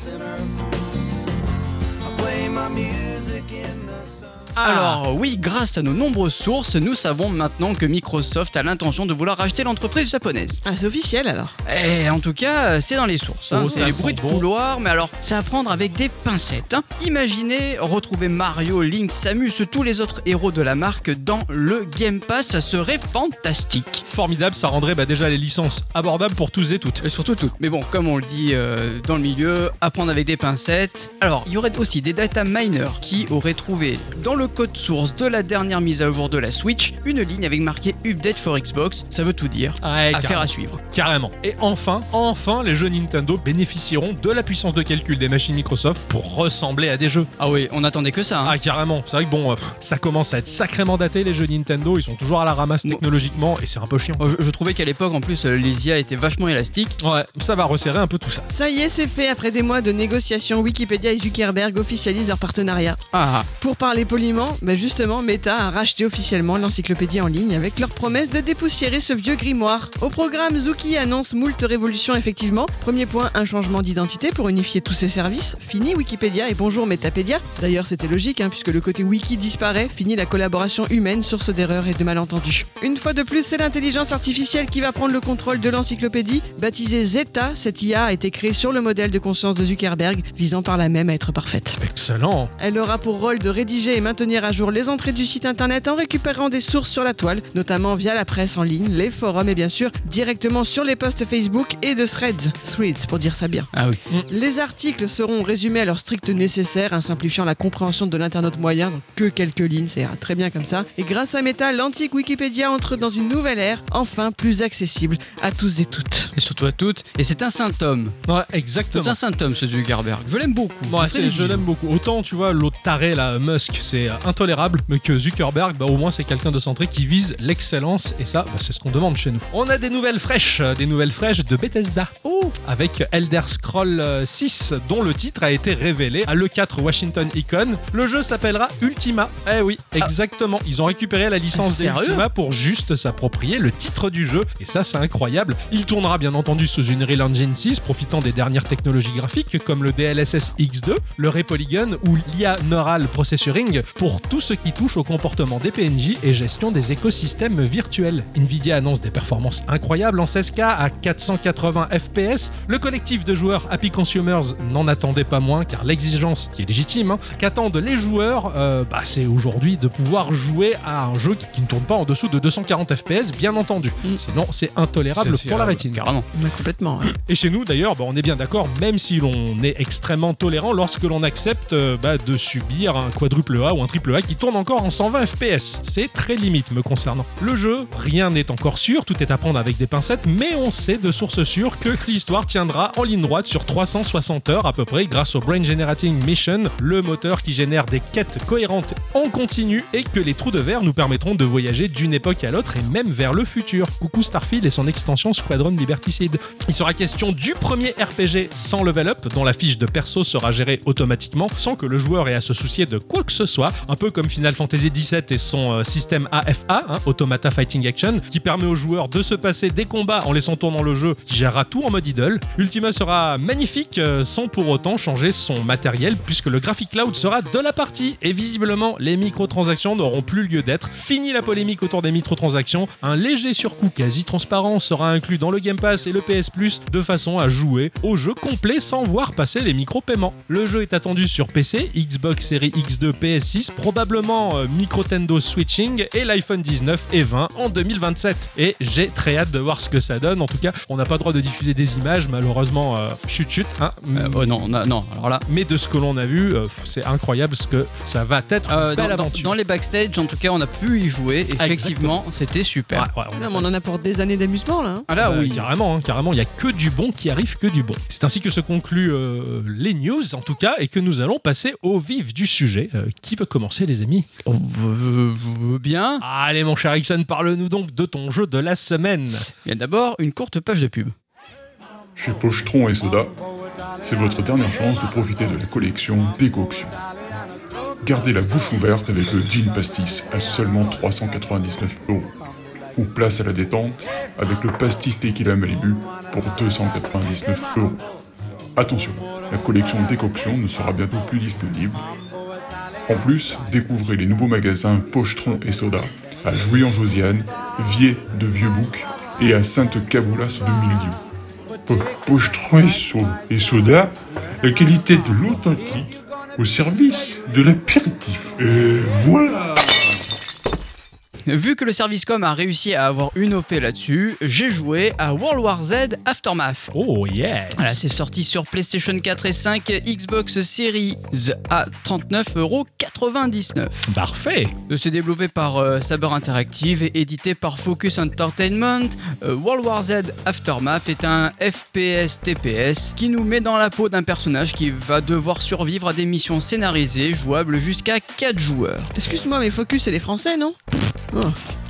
Alors oui, grâce à nos nombreuses sources, nous savons maintenant que Microsoft a l'intention de vouloir racheter l'entreprise japonaise. Ah, c'est officiel alors. Et en tout cas, c'est dans les sources. hein. Oh, c'est ça les sent bruits de bon. couloir, mais alors, c'est à prendre avec des pincettes. hein. Imaginez retrouver Mario, Link, Samus, tous les autres héros de la marque dans le Game Pass, ça serait fantastique. Formidable, ça rendrait bah, déjà les licences abordables pour tous et toutes. Et surtout tout. Mais bon, comme on le dit euh, dans le milieu, à prendre avec des pincettes. Alors, il y aurait aussi des data miners qui auraient trouvé dans le code source de la dernière mise à jour de la Switch une ligne avec marqué Update for Xbox. Ça veut tout dire. Ouais, Affaire carrément. à suivre. Carrément. Et enfin, enfin, les jeux Nintendo bénéficieront de la puissance de calcul des machines Microsoft pour ressembler à des jeux. Ah oui, on attendait que ça. hein. Ah, carrément. C'est vrai que bon, euh, pff, ça commence à être sacrément daté les jeux Nintendo. Ils sont toujours à la ramasse Bon. technologiquement et c'est un peu chiant. Oh, Je, je trouvais qu'à l'époque, en plus, les IA étaient vachement élastiques. Ouais, ça va resserrer un peu tout ça. Ça y est, c'est fait. Après des mois de négociations, Wikipédia et Zuckerberg officialisent leur partenariat. Ah, Pour parler poliment, bah justement, Meta a racheté officiellement l'encyclopédie en ligne avec leur promesse de dépoussiérer ce vieux grimoire. Au programme, Zuki annonce moult révolutions effectivement. Premier point, un changement d'identité pour unifier tous ses services. Fini Wikipédia et bonjour Metapédia. D'ailleurs, c'était logique, hein, puisque le côté wiki disparaît. Fini la collaboration humaine, source d'erreurs et de malentendus. Une fois de plus, c'est l'intelligence artificielle qui va prendre le contrôle de l'encyclopédie. Baptisée Zeta, cette IA a été créée sur le modèle de conscience de Zuckerberg, visant par là même à être parfaite. Excellent. Elle aura pour rôle de rédiger et maintenir à jour les entrées du site internet en récupérant des sources sur la toile, notamment via la presse en ligne, les forums et bien sûr directement sur les posts Facebook et de Threads. Threads pour dire ça bien. Ah oui. Les articles seront résumés à leur strict nécessaire, hein, simplifiant la compréhension de l'internaute moyen, donc que quelques lignes, ça ira très bien comme ça. Et grâce à Meta, l'antique Wikipédia entre dans une nouvelle ère, enfin plus accessible à tous et toutes. Et surtout à toutes. Et c'est un symptôme. Ouais, C'est exactement. un symptôme, ce Zuckerberg. Je l'aime beaucoup. Ouais, c'est- je l'aime beaucoup. Autant, tu vois, l'autre taré, là, Musk, c'est intolérable, mais que Zuckerberg, bah, au moins, c'est quelqu'un de centré qui vise l'excellence, et ça, bah, c'est ce qu'on demande chez nous. On a des nouvelles fraîches, euh, des nouvelles fraîches de Bethesda. Oh Avec Elder Scroll euh, 6, dont le titre a été révélé à l'E4 Washington Icon. Le jeu s'appellera Ultima. Eh oui, exactement. Ils ont récupéré la licence Sérieux d'Ultima pour juste s'approprier le titre du jeu, et ça, c'est incroyable. Il tournera bien entendu sous une Unreal Engine 6, profitant des dernières technologies graphiques comme le DLSS X2, le Ray Polygon ou l'IA Neural Processoring pour tout ce qui touche au comportement des PNJ et gestion des écosystèmes virtuels. Nvidia annonce des performances incroyables en 16K à 480 FPS. Le collectif de joueurs Happy Consumers n'en attendait pas moins car l'exigence, qui est légitime, hein, qu'attendent les joueurs, euh, bah, c'est aujourd'hui de pouvoir jouer à un jeu qui, qui ne tourne pas en dessous de 240 FPS, bien entendu. Sinon, c'est intolérable pour la rétine. Carrément. Mais complètement. hein. Et chez nous, d'ailleurs, bah, on est bien d'accord, même si l'on est extrêmement tolérant lorsque l'on accepte euh, bah, de subir un quadruple A ou un triple A qui tourne encore en 120 FPS. C'est très limite me concernant. Le jeu, rien n'est encore sûr, tout est à prendre avec des pincettes, mais on sait de sources sûres que l'histoire tiendra en ligne droite sur 360 heures à peu près grâce au Brain Generating Mission, le moteur qui génère des quêtes cohérentes en continu et que les trous de verre nous permettront de voyager d'une époque à l'autre et même vers le futur. Coucou Starfield et son extension Squadron Liberticide. Il sera question du premier RPG sans level up, dont la fiche de perso sera gérée automatiquement sans que le joueur ait à se soucier de quoi que ce soit, un peu comme Final Fantasy XVII et son euh, système AFA, hein, Automata Fighting Action, qui permet aux joueurs de se passer des combats en laissant tourner le jeu, qui gérera tout en mode idle. Ultima sera magnifique euh, sans pour autant changer son matériel, puisque le Graphic Cloud sera de la partie, et visiblement les microtransactions n'auront plus lieu d'être. Fini la polémique autour des microtransactions, un léger surcoût quasi transparent sera inclus dans le Game Pass et le PS Plus de façon à jouer au jeu complet sans voir passer les micro-paiements. Le jeu est attendu sur PC, Xbox Series X2, PS6, probablement euh, Microtendo Switching et l'iPhone 19 et 20 en 2027. Et j'ai très hâte de voir ce que ça donne. En tout cas, on n'a pas le droit de diffuser des images, malheureusement, euh, chut chut. hein. Euh, oh non, non, non, alors là. Mais de ce que l'on a vu, euh, c'est incroyable ce que ça va être euh, une belle dans- aventure. dans les backstage, en tout cas, on a pu y jouer. Effectivement, c'était super. Ouais, ouais, on a Non, mais on en a pour des années d'amusement là. hein. Ah là, oui. Carrément, hein, carrément, il n'y a que du bon qui arrive, que du bon. C'est ainsi que se concluent euh, les news, en tout cas, et que nous allons passer au vif du sujet. Euh, qui veut commencer, les amis Oh, bien. Allez, mon cher Ixon, parle-nous donc de ton jeu de la semaine. Bien d'abord, une courte page de pub. Chez Pochetron et Soda, c'est votre dernière chance de profiter de la collection Décoction. Gardez la bouche ouverte avec le Gin Pastis à seulement 399 euros. Ou place à la détente avec le Pastis Tequila Malibu pour 299 euros. Attention, la collection Décoction ne sera bientôt plus disponible. En plus, découvrez les nouveaux magasins Pochetron et Soda à Jouy-en-Josiane, Vier de Vieux-Bouc et à Sainte-Caboulas de Milieu. Po- Pochetron et Soda, la qualité de l'authentique au service de l'apéritif. Et voilà Vu que le service com a réussi à avoir une OP là-dessus, j'ai joué à World War Z Aftermath. Oh, yes Voilà, c'est sorti sur PlayStation 4 et 5, Xbox Series à 39,99€. Parfait C'est développé par euh, Saber Interactive et édité par Focus Entertainment. Euh, World War Z Aftermath est un FPS TPS qui nous met dans la peau d'un personnage qui va devoir survivre à des missions scénarisées jouables jusqu'à 4 joueurs. Excuse-moi, mais Focus, c'est les Français, non? Oh.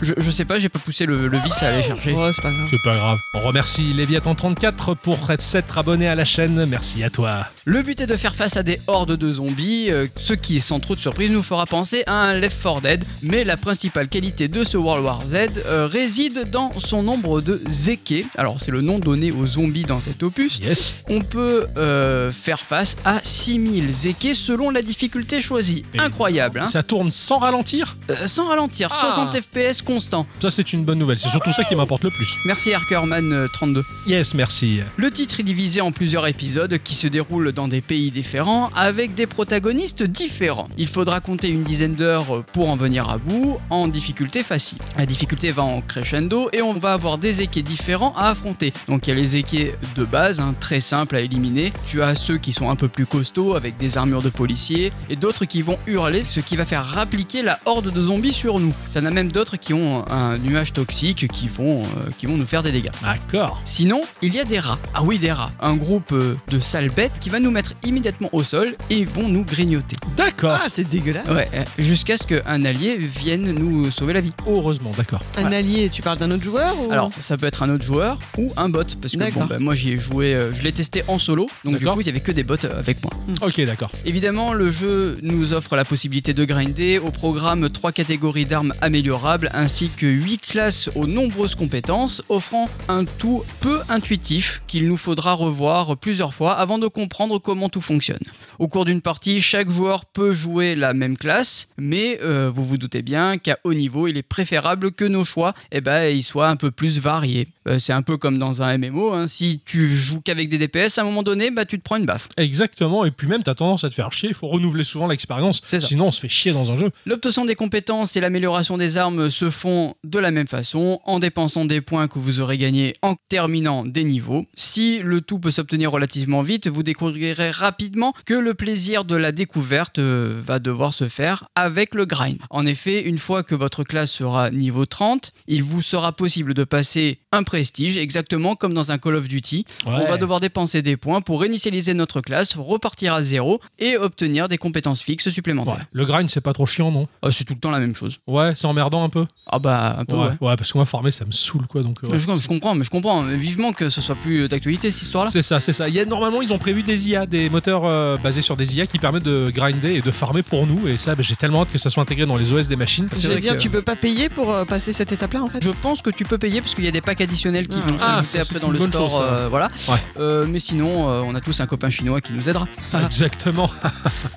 Je, je sais pas, j'ai pas poussé le, le vis à aller chercher. Ouais, c'est pas grave. C'est pas grave. On remercie Léviathan34 pour s'être abonné à la chaîne. Merci à toi. Le but est de faire face à des hordes de zombies, euh, ce qui, sans trop de surprise, nous fera penser à un Left 4 Dead. Mais la principale qualité de ce World War Z euh, réside dans son nombre de Zeke. Alors, c'est le nom donné aux zombies dans cet opus. Yes. On peut euh, faire face à 6000 Zeke selon la difficulté choisie. Et Incroyable, hein Ça tourne sans ralentir? Euh, Sans ralentir, Ah. 60 FPS constant. Ça, c'est une bonne nouvelle. C'est surtout ça qui m'importe le plus. Merci Harkerman32. Yes, merci. Le titre est divisé en plusieurs épisodes qui se déroulent dans des pays différents avec des protagonistes différents. Il faudra compter une dizaine d'heures pour en venir à bout en difficulté facile. La difficulté va en crescendo et on va avoir des équés différents à affronter. Donc il y a les équés de base, hein, très simples à éliminer. Tu as ceux qui sont un peu plus costauds avec des armures de policiers et d'autres qui vont hurler, ce qui va faire rappliquer la horde de zombies sur nous. As même d'autres qui ont un nuage toxique qui vont, euh, qui vont nous faire des dégâts. D'accord. Sinon, il y a des rats. Ah oui, des rats. Un groupe euh, de sales bêtes qui va nous mettre immédiatement au sol et ils vont nous grignoter. D'accord. Ah, c'est dégueulasse. Ouais, euh, jusqu'à ce qu'un allié vienne nous sauver la vie. Heureusement, d'accord. Un allié, tu parles d'un autre joueur ou... Alors, ça peut être un autre joueur ou un bot. Parce que D'accord. bon, bah, moi, j'y ai joué, euh, je l'ai testé en solo. Donc, du D'accord. coup, il y avait que des bots euh, avec moi. Ok, d'accord. Évidemment, le jeu nous offre la possibilité de grinder au programme 3 catégories d'armes améliorables ainsi que 8 classes aux nombreuses compétences, offrant un tout peu intuitif qu'il nous faudra revoir plusieurs fois avant de comprendre comment tout fonctionne. Au cours d'une partie, chaque joueur peut jouer la même classe, mais euh, vous vous doutez bien qu'à haut niveau, il est préférable que nos choix eh ben, ils soient un peu plus variés. Euh, C'est un peu comme dans un MMO, hein. si tu joues qu'avec des DPS, à un moment donné, bah, tu te prends une baffe. Exactement. Et puis même, t'as tendance à te faire chier. Il faut renouveler souvent l'expérience. Sinon, on se fait chier dans un jeu. L'obtention des compétences et l'amélioration des armes se font de la même façon, en dépensant des points que vous aurez gagnés en terminant des niveaux. Si le tout peut s'obtenir relativement vite, vous découvrirez rapidement que le plaisir de la découverte euh, va devoir se faire avec le grind. En effet, une fois que votre classe sera niveau 30, il vous sera possible de passer un prestige, exactement comme dans un Call of Duty. On va devoir dépenser des points pour réinitialiser notre classe, repartir à zéro et obtenir des compétences fixes supplémentaires. Ouais. Le grind, c'est pas trop chiant, non? Ah, c'est tout le temps la même chose. Ouais, c'est emmerdant un peu. Ah bah un peu Ouais, ouais. ouais, parce que moi, farmer, ça me saoule, quoi. Donc, euh, ouais. Je, je comprends, mais je comprends. Mais vivement que ce soit plus d'actualité cette histoire-là. C'est ça, c'est ça. Il y a, normalement, ils ont prévu des IA, des moteurs euh, basés sur des IA qui permettent de grinder et de farmer pour nous. Et ça, bah, j'ai tellement hâte que ça soit intégré dans les OS des machines. J'allais vrai dire, que- tu peux pas payer pour euh, passer cette étape-là en fait? Je pense que tu peux payer parce qu'il y a des packs additionnels qui Ah. vont Ah, s'ajouter ça, après dans le store. chose, euh, voilà. Ouais. Euh, mais sinon, euh, on a tous un copain chinois qui nous aidera. [LAUGHS] Exactement.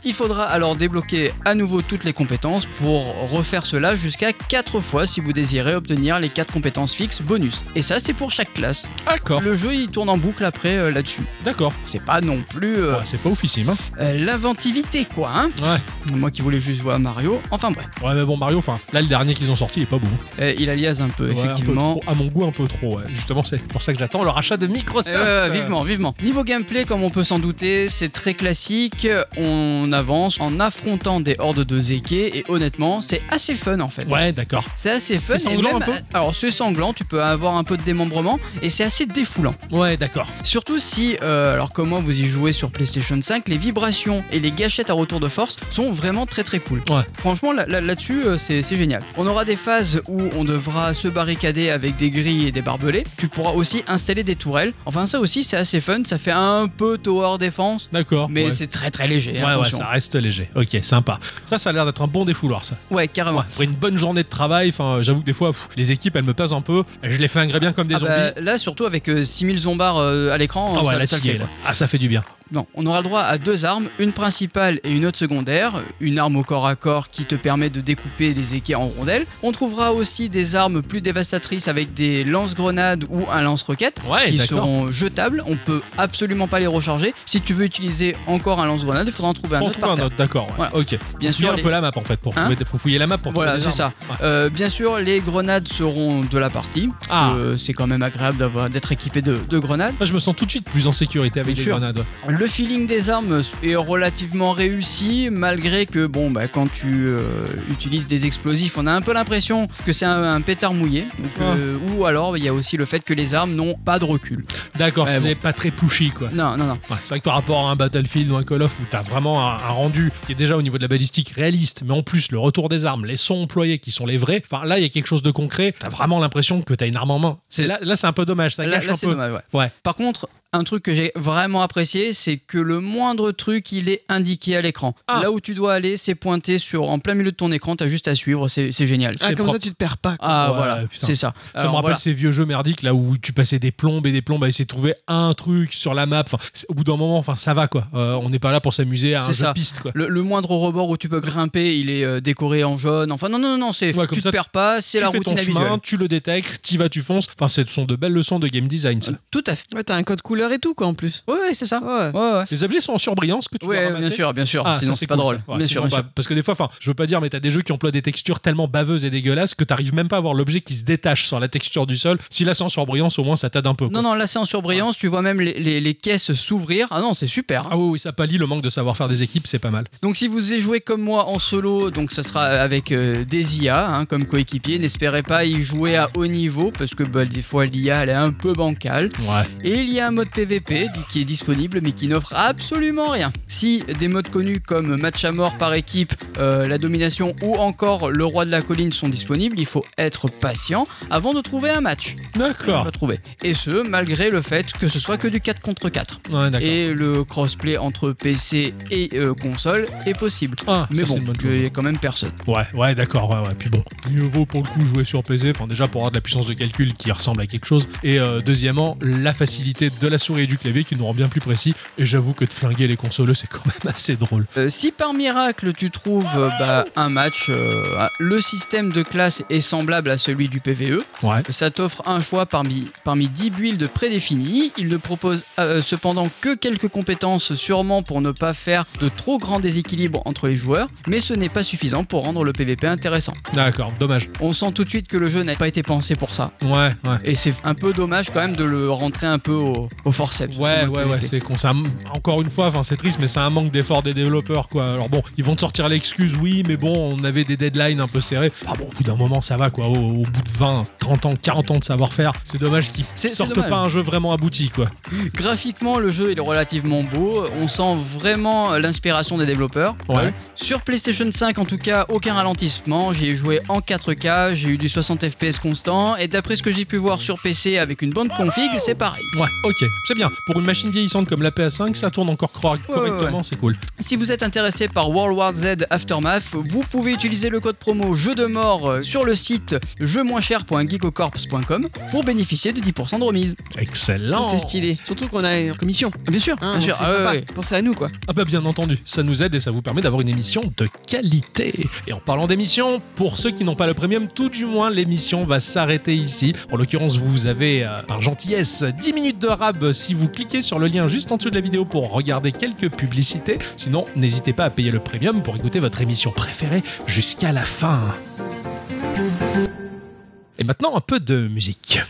Il faudra alors débloquer à nouveau toutes les compétences pour refaire cela jusqu'à 4 fois si vous désirez obtenir les 4 compétences fixes bonus. Et ça, c'est pour chaque classe. D'accord, Le jeu, il tourne en boucle après euh, là-dessus. d'accord. C'est pas non plus euh, Ouais, c'est pas oufissime, hein. euh, l'inventivité, quoi. Hein Ouais. Moi qui voulais juste jouer à Mario. Enfin bref. Ouais, mais bon, Mario, enfin, là, le dernier qu'ils ont sorti, il est pas bon. Euh, il aliase un peu, Ouais, un peu effectivement. trop. à mon goût, un peu trop, ouais. Justement, c'est pour ça que j'attends le rachat de Microsoft. Euh, vivement, vivement. Niveau gameplay, comme on peut s'en douter, c'est très classique. On avance en affrontant des hordes de Zeke et honnêtement, c'est assez fun en fait. Ouais, d'accord. C'est assez fun. C'est sanglant même- un peu Alors c'est sanglant, tu peux avoir un peu de démembrement et c'est assez défoulant. Ouais, d'accord. Surtout si, euh, alors comme moi vous y jouez sur PlayStation 5, les vibrations et les gâchettes à retour de force sont vraiment très très cool. Ouais. Franchement là- là- là-dessus euh, c'est c'est génial. On aura des phases où on devra se barricader avec des grilles et des barbelés. Tu pourras aussi installer des tourelles. Enfin ça aussi c'est assez fun, ça fait un peu tower défense. D'accord. Mais ouais. c'est très très léger. Ouais, ouais, ça reste léger. Ok, sympa. Ça, ça a l'air d'être un bon défouloir, ça. Ouais, carrément. Après une bonne journée de travail, enfin, j'avoue que des fois, pff, les équipes, elles me pesent un peu. Je les flinguerais bien comme des Ah zombies. bah, là, surtout avec euh, 6000 zombards euh, à l'écran, Ah ouais, ça, là, ça le t'y es, fait, là. quoi. Ah, ça fait du bien. Non, on aura le droit à deux armes, une principale et une autre secondaire, une arme au corps à corps qui te permet de découper les équais en rondelles. On trouvera aussi des armes plus dévastatrices avec des lance-grenades ou un lance-roquette Ouais, qui seront jetables. On peut absolument pas les recharger. Si tu veux utiliser encore un lance-grenade, il faudra en trouver un autre. un autre, d'accord. ouais. Voilà. Ok. Bien sûr, sûr, un les- peu la map en fait. Pour Hein trouver- faut fouiller la map pour Voilà, trouver des c'est ça. Ouais. Euh, bien sûr, les grenades seront de la partie. Ah. que C'est quand même agréable d'avoir- d'être équipé de, de grenades. Moi, je me sens tout de suite plus en sécurité avec Bien sûr. grenades. Le Le feeling des armes est relativement réussi, malgré que, bon, bah, quand tu euh, utilises des explosifs, on a un peu l'impression que c'est un, un pétard mouillé. Donc, euh, Ou alors, il y a aussi le fait que les armes n'ont pas de recul. D'accord, c'est bon. pas très pushy quoi. Non, non, non. Ouais, c'est vrai que par rapport à un Battlefield ou un Call of où t'as vraiment un, un rendu qui est déjà au niveau de la balistique réaliste, mais en plus le retour des armes, les sons employés qui sont les vrais, enfin là il y a quelque chose de concret, t'as vraiment l'impression que t'as une arme en main. Là, là c'est un peu dommage, ça Là, gâche là, un c'est peu. dommage, ouais. Ouais. Par contre, un truc que j'ai vraiment apprécié, c'est que le moindre truc, il est indiqué à l'écran. Ah. Là où tu dois aller, c'est pointé sur, en plein milieu de ton écran, t'as juste à suivre, c'est génial. Ah, comme propre. ça, tu te perds pas. quoi. Ah Ouais, voilà, c'est ça. Ça Alors, me rappelle voilà. ces vieux jeux merdiques là où tu passais des plombes et des plombes à essayer de trouver un truc sur la map. Enfin, au bout d'un moment, enfin, ça va quoi. Euh, on n'est pas là pour s'amuser à un jeu piste quoi. Le, le moindre rebord où tu peux grimper, il est euh, décoré en jaune. Enfin, non, non, non, c'est, Ouais, tu ça, te perds pas, c'est tu la fais ton chemin, tu le détectes, t'y vas, tu fonces. Enfin, ce sont de belles leçons de game design. ça. Tout à fait. Ouais, t'as un code couleur et tout, quoi, en plus. Ouais, ouais, c'est ça. Ouais. Ouais, ouais. Les objets sont en surbrillance que tu Ouais, bien sûr, bien sûr. Ah, Sinon, c'est pas cool, drôle. Ouais, bien sinon, sûr, bien bah, sûr. Parce que des fois, enfin, je veux pas dire, mais t'as des jeux qui emploient des textures tellement baveuses et dégueulasses que t'arrives même pas à voir l'objet qui se détache sur la texture du sol. Si là c'est en surbrillance, au moins ça t'aide un peu. quoi. Non, non, là c'est en surbrillance, tu vois même les, les- les caisses s'ouvrir. Ah non, c'est super. hein. Ah oui, oui, ça pallie le manque de savoir-faire des équipes, c'est pas mal. Donc si vous y jouez comme moi en solo, donc ça sera avec euh, des IA hein, comme coéquipier. N'espérez pas y jouer à haut niveau parce que bah, des fois l'IA elle est un peu bancale. Ouais. Et il y a un mode PVP qui est disponible mais qui n'offre absolument rien. Si des modes connus comme match à mort par équipe, euh, la domination ou encore le roi de la colline sont disponibles, il faut être patient avant de trouver un match. D'accord. Trouver. Et ce, malgré le fait que ce soit que du 4 contre 4. Ouais. Et le crossplay entre PC et euh, console est possible. Ah, Mais ça, bon, il chose. y a quand même personne. Ouais, ouais, d'accord, ouais, ouais. Puis bon, mieux vaut pour le coup jouer sur PC, enfin déjà pour avoir de la puissance de calcul qui ressemble à quelque chose. Et euh, deuxièmement, la facilité de la souris et du clavier qui nous rend bien plus précis. Et j'avoue que de flinguer les consoles, c'est quand même [LAUGHS] assez drôle. Euh, si par miracle tu trouves euh, bah, un match, euh, le système de classe est semblable à celui du PVE. Ouais. Ça t'offre un choix parmi, parmi 10 builds prédéfinis. Il ne propose cependant que quelques compétences, sûrement pour ne pas faire de trop grands déséquilibres entre les joueurs, mais ce n'est pas suffisant pour rendre le PVP intéressant. D'accord, dommage. On sent tout de suite que le jeu n'a pas été pensé pour ça. Ouais, ouais. Et c'est un peu dommage quand même de le rentrer un peu au, au forceps. Ouais, ouais, ouais, c'est con. Un- encore une fois, c'est triste, mais c'est un manque d'effort des développeurs, quoi. Alors bon, ils vont te sortir l'excuse, oui, mais bon, on avait des deadlines un peu serrés. Ah bon, au bout d'un moment, ça va, quoi. Au, au bout de 20, 30 ans, 40 ans de savoir-faire, c'est dommage qu'ils sortent dommage. pas un jeu vraiment abouti, quoi. Graphiquement, le jeu il est relativement beau. On sent vraiment l'inspiration des développeurs. Ouais. Sur PlayStation 5, en tout cas, aucun ralentissement. J'y ai joué en 4K, j'ai eu du 60 FPS constant. Et d'après ce que j'ai pu voir sur PC avec une bonne config, c'est pareil. Ouais, ok, c'est bien. Pour une machine vieillissante comme la PS5, ça tourne encore cor- correctement, ouais. c'est cool. Si vous êtes intéressé par World War Z Aftermath, vous pouvez utiliser le code promo jeu de mort euh, sur le site jeu-moins-cher.geekocorps.com pour bénéficier de 10% de remise. Excellent. Ça, c'est stylé. Surtout qu'on a une commission. Bien sûr, Hein, bien sûr. Ah ouais, sympa. ouais. Pensez à nous, quoi. Ah bah bien entendu, ça nous aide et ça vous permet d'avoir une émission de qualité. Et en parlant d'émission, pour ceux qui n'ont pas le premium, tout du moins l'émission va s'arrêter ici. En l'occurrence, vous avez euh, par gentillesse 10 minutes de rab si vous cliquez sur le lien juste en dessous de la vidéo pour regarder quelques publicités. Sinon, n'hésitez pas à payer le premium pour écouter votre émission préférée jusqu'à la fin. Et maintenant un peu de musique.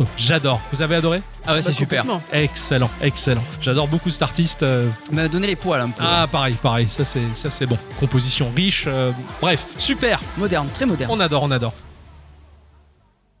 Morceau, j'adore. Vous avez adoré Ah ouais, c'est super. Excellent, excellent. J'adore beaucoup cet artiste. euh, Il m'a donné les poils un peu. Ah, pareil, pareil. Ça, c'est ça, c'est bon. Composition riche. euh, bref, super. Moderne, très moderne. On adore, on adore.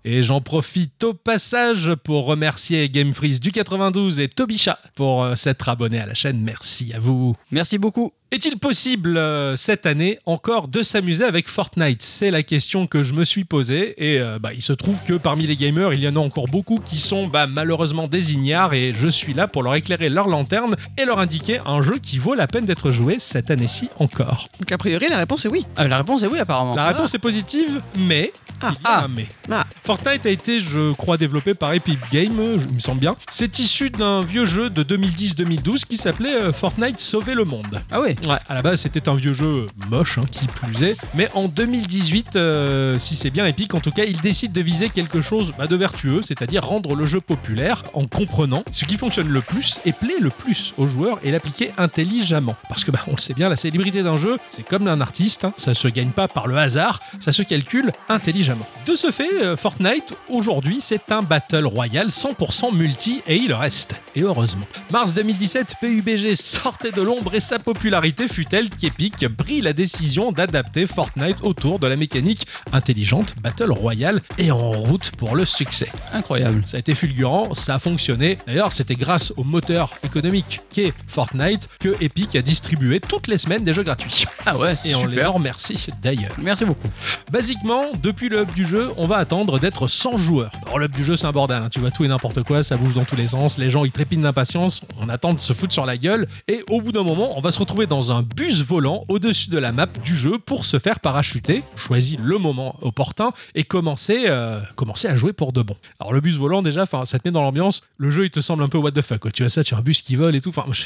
Et j'en profite au passage pour remercier Game Freeze du 92 et Tobisha pour euh, s'être abonné à la chaîne. Merci à vous. Merci beaucoup. Est-il possible euh, cette année encore de s'amuser avec Fortnite? C'est la question que je me suis posée et euh, bah, il se trouve que parmi les gamers, il y en a encore beaucoup qui sont bah, malheureusement des ignares et je suis là pour leur éclairer leur lanterne et leur indiquer un jeu qui vaut la peine d'être joué cette année-ci encore. Donc a priori, la réponse est oui. Ah, la réponse est oui, apparemment. La réponse est positive, mais Ah. il y a un mais. Ah. Fortnite a été, je crois, développé par Epic Games, je- il me semble bien. C'est issu d'un vieux jeu de 2010-2012 qui s'appelait euh, Fortnite Sauver le Monde. Ah ouais Ouais, à la base, c'était un vieux jeu moche, hein, qui plus est. Mais en 2018, euh, si c'est bien Epic, en tout cas, il décide de viser quelque chose bah, de vertueux, c'est-à-dire rendre le jeu populaire en comprenant ce qui fonctionne le plus et plaît le plus aux joueurs et l'appliquer intelligemment. Parce que, bah, on le sait bien, la célébrité d'un jeu, c'est comme un artiste, hein, ça se gagne pas par le hasard, ça se calcule intelligemment. De ce fait, euh, Fortnite, aujourd'hui, c'est un battle royale 100% multi et il reste. Et heureusement. Mars 2017, PUBG sortait de l'ombre et sa popularité fut telle qu'Epic prit la décision d'adapter Fortnite autour de la mécanique intelligente Battle Royale et en route pour le succès. Incroyable. Ça a été fulgurant, ça a fonctionné. D'ailleurs, c'était grâce au moteur économique qu'est Fortnite que Epic a distribué toutes les semaines des jeux gratuits. Ah ouais, c'est Et on les super. en remercie d'ailleurs. Merci beaucoup. Basiquement, depuis le hub du jeu, on va attendre d'être 100 joueurs. Alors, le hub du jeu, c'est un bordel. hein. Tu vois tout et n'importe quoi, ça bouge dans tous les sens. Les gens, ils trépignent d'impatience. On attend de se foutre sur la gueule. Et au bout d'un moment, on va se retrouver dans un bus volant au-dessus de la map du jeu pour se faire parachuter. Choisis le moment opportun et commencer, euh, commencer à jouer pour de bon. Alors, le bus volant, déjà, ça te met dans l'ambiance. Le jeu, il te semble un peu what the fuck. quoi. Tu vois ça, tu as un bus qui vole et tout. Enfin, je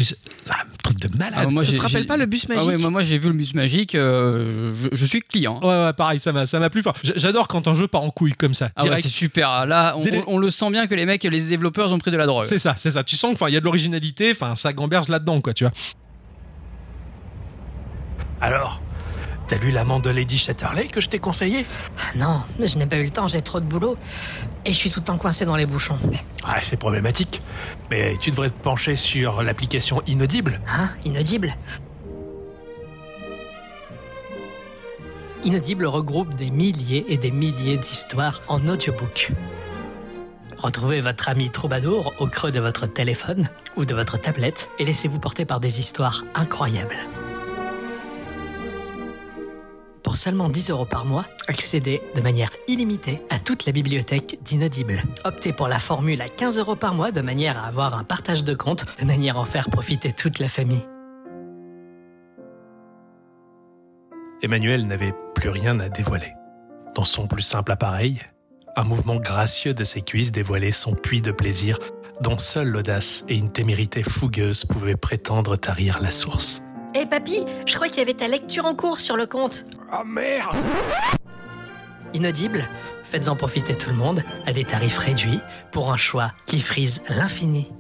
ah, un truc de malade. Ah, moi, Ça j'ai- te rappelle pas le bus Ah magique ouais, moi, moi, j'ai vu le bus magique, euh, je, je suis client. Ouais, ouais, pareil, ça m'a, ça m'a plu. Enfin, j'adore quand un jeu part en couille comme ça. Ah ouais, c'est super. Là, on, le sent bien que les mecs, les développeurs ont pris de la drogue. C'est ça, c'est ça. Tu sens qu'il y a de l'originalité, enfin, ça gamberge là-dedans, quoi, tu vois. Alors, t'as lu l'amende de Lady Chatterley que je t'ai conseillé Ah Non, je n'ai pas eu le temps, j'ai trop de boulot. Et je suis tout le temps coincé dans les bouchons. Ah, c'est problématique. Mais tu devrais te pencher sur l'application Inaudible. Hein? Inaudible? Inaudible regroupe des milliers et des milliers d'histoires en audiobook. Retrouvez votre ami troubadour au creux de votre téléphone ou de votre tablette et laissez-vous porter par des histoires incroyables. Pour seulement 10 euros par mois, accédez de manière illimitée à toute la bibliothèque d'Inaudible. Optez pour la formule à 15 euros par mois de manière à avoir un partage de compte, de manière à en faire profiter toute la famille. Emmanuel n'avait plus rien à dévoiler. Dans son plus simple appareil, un mouvement gracieux de ses cuisses dévoilait son puits de plaisir dont seule l'audace et une témérité fougueuse pouvaient prétendre tarir la source. Hé papy, je crois qu'il y avait ta lecture en cours sur le compte. Ah merde Inaudible, faites-en profiter tout le monde à des tarifs réduits pour un choix qui frise l'infini.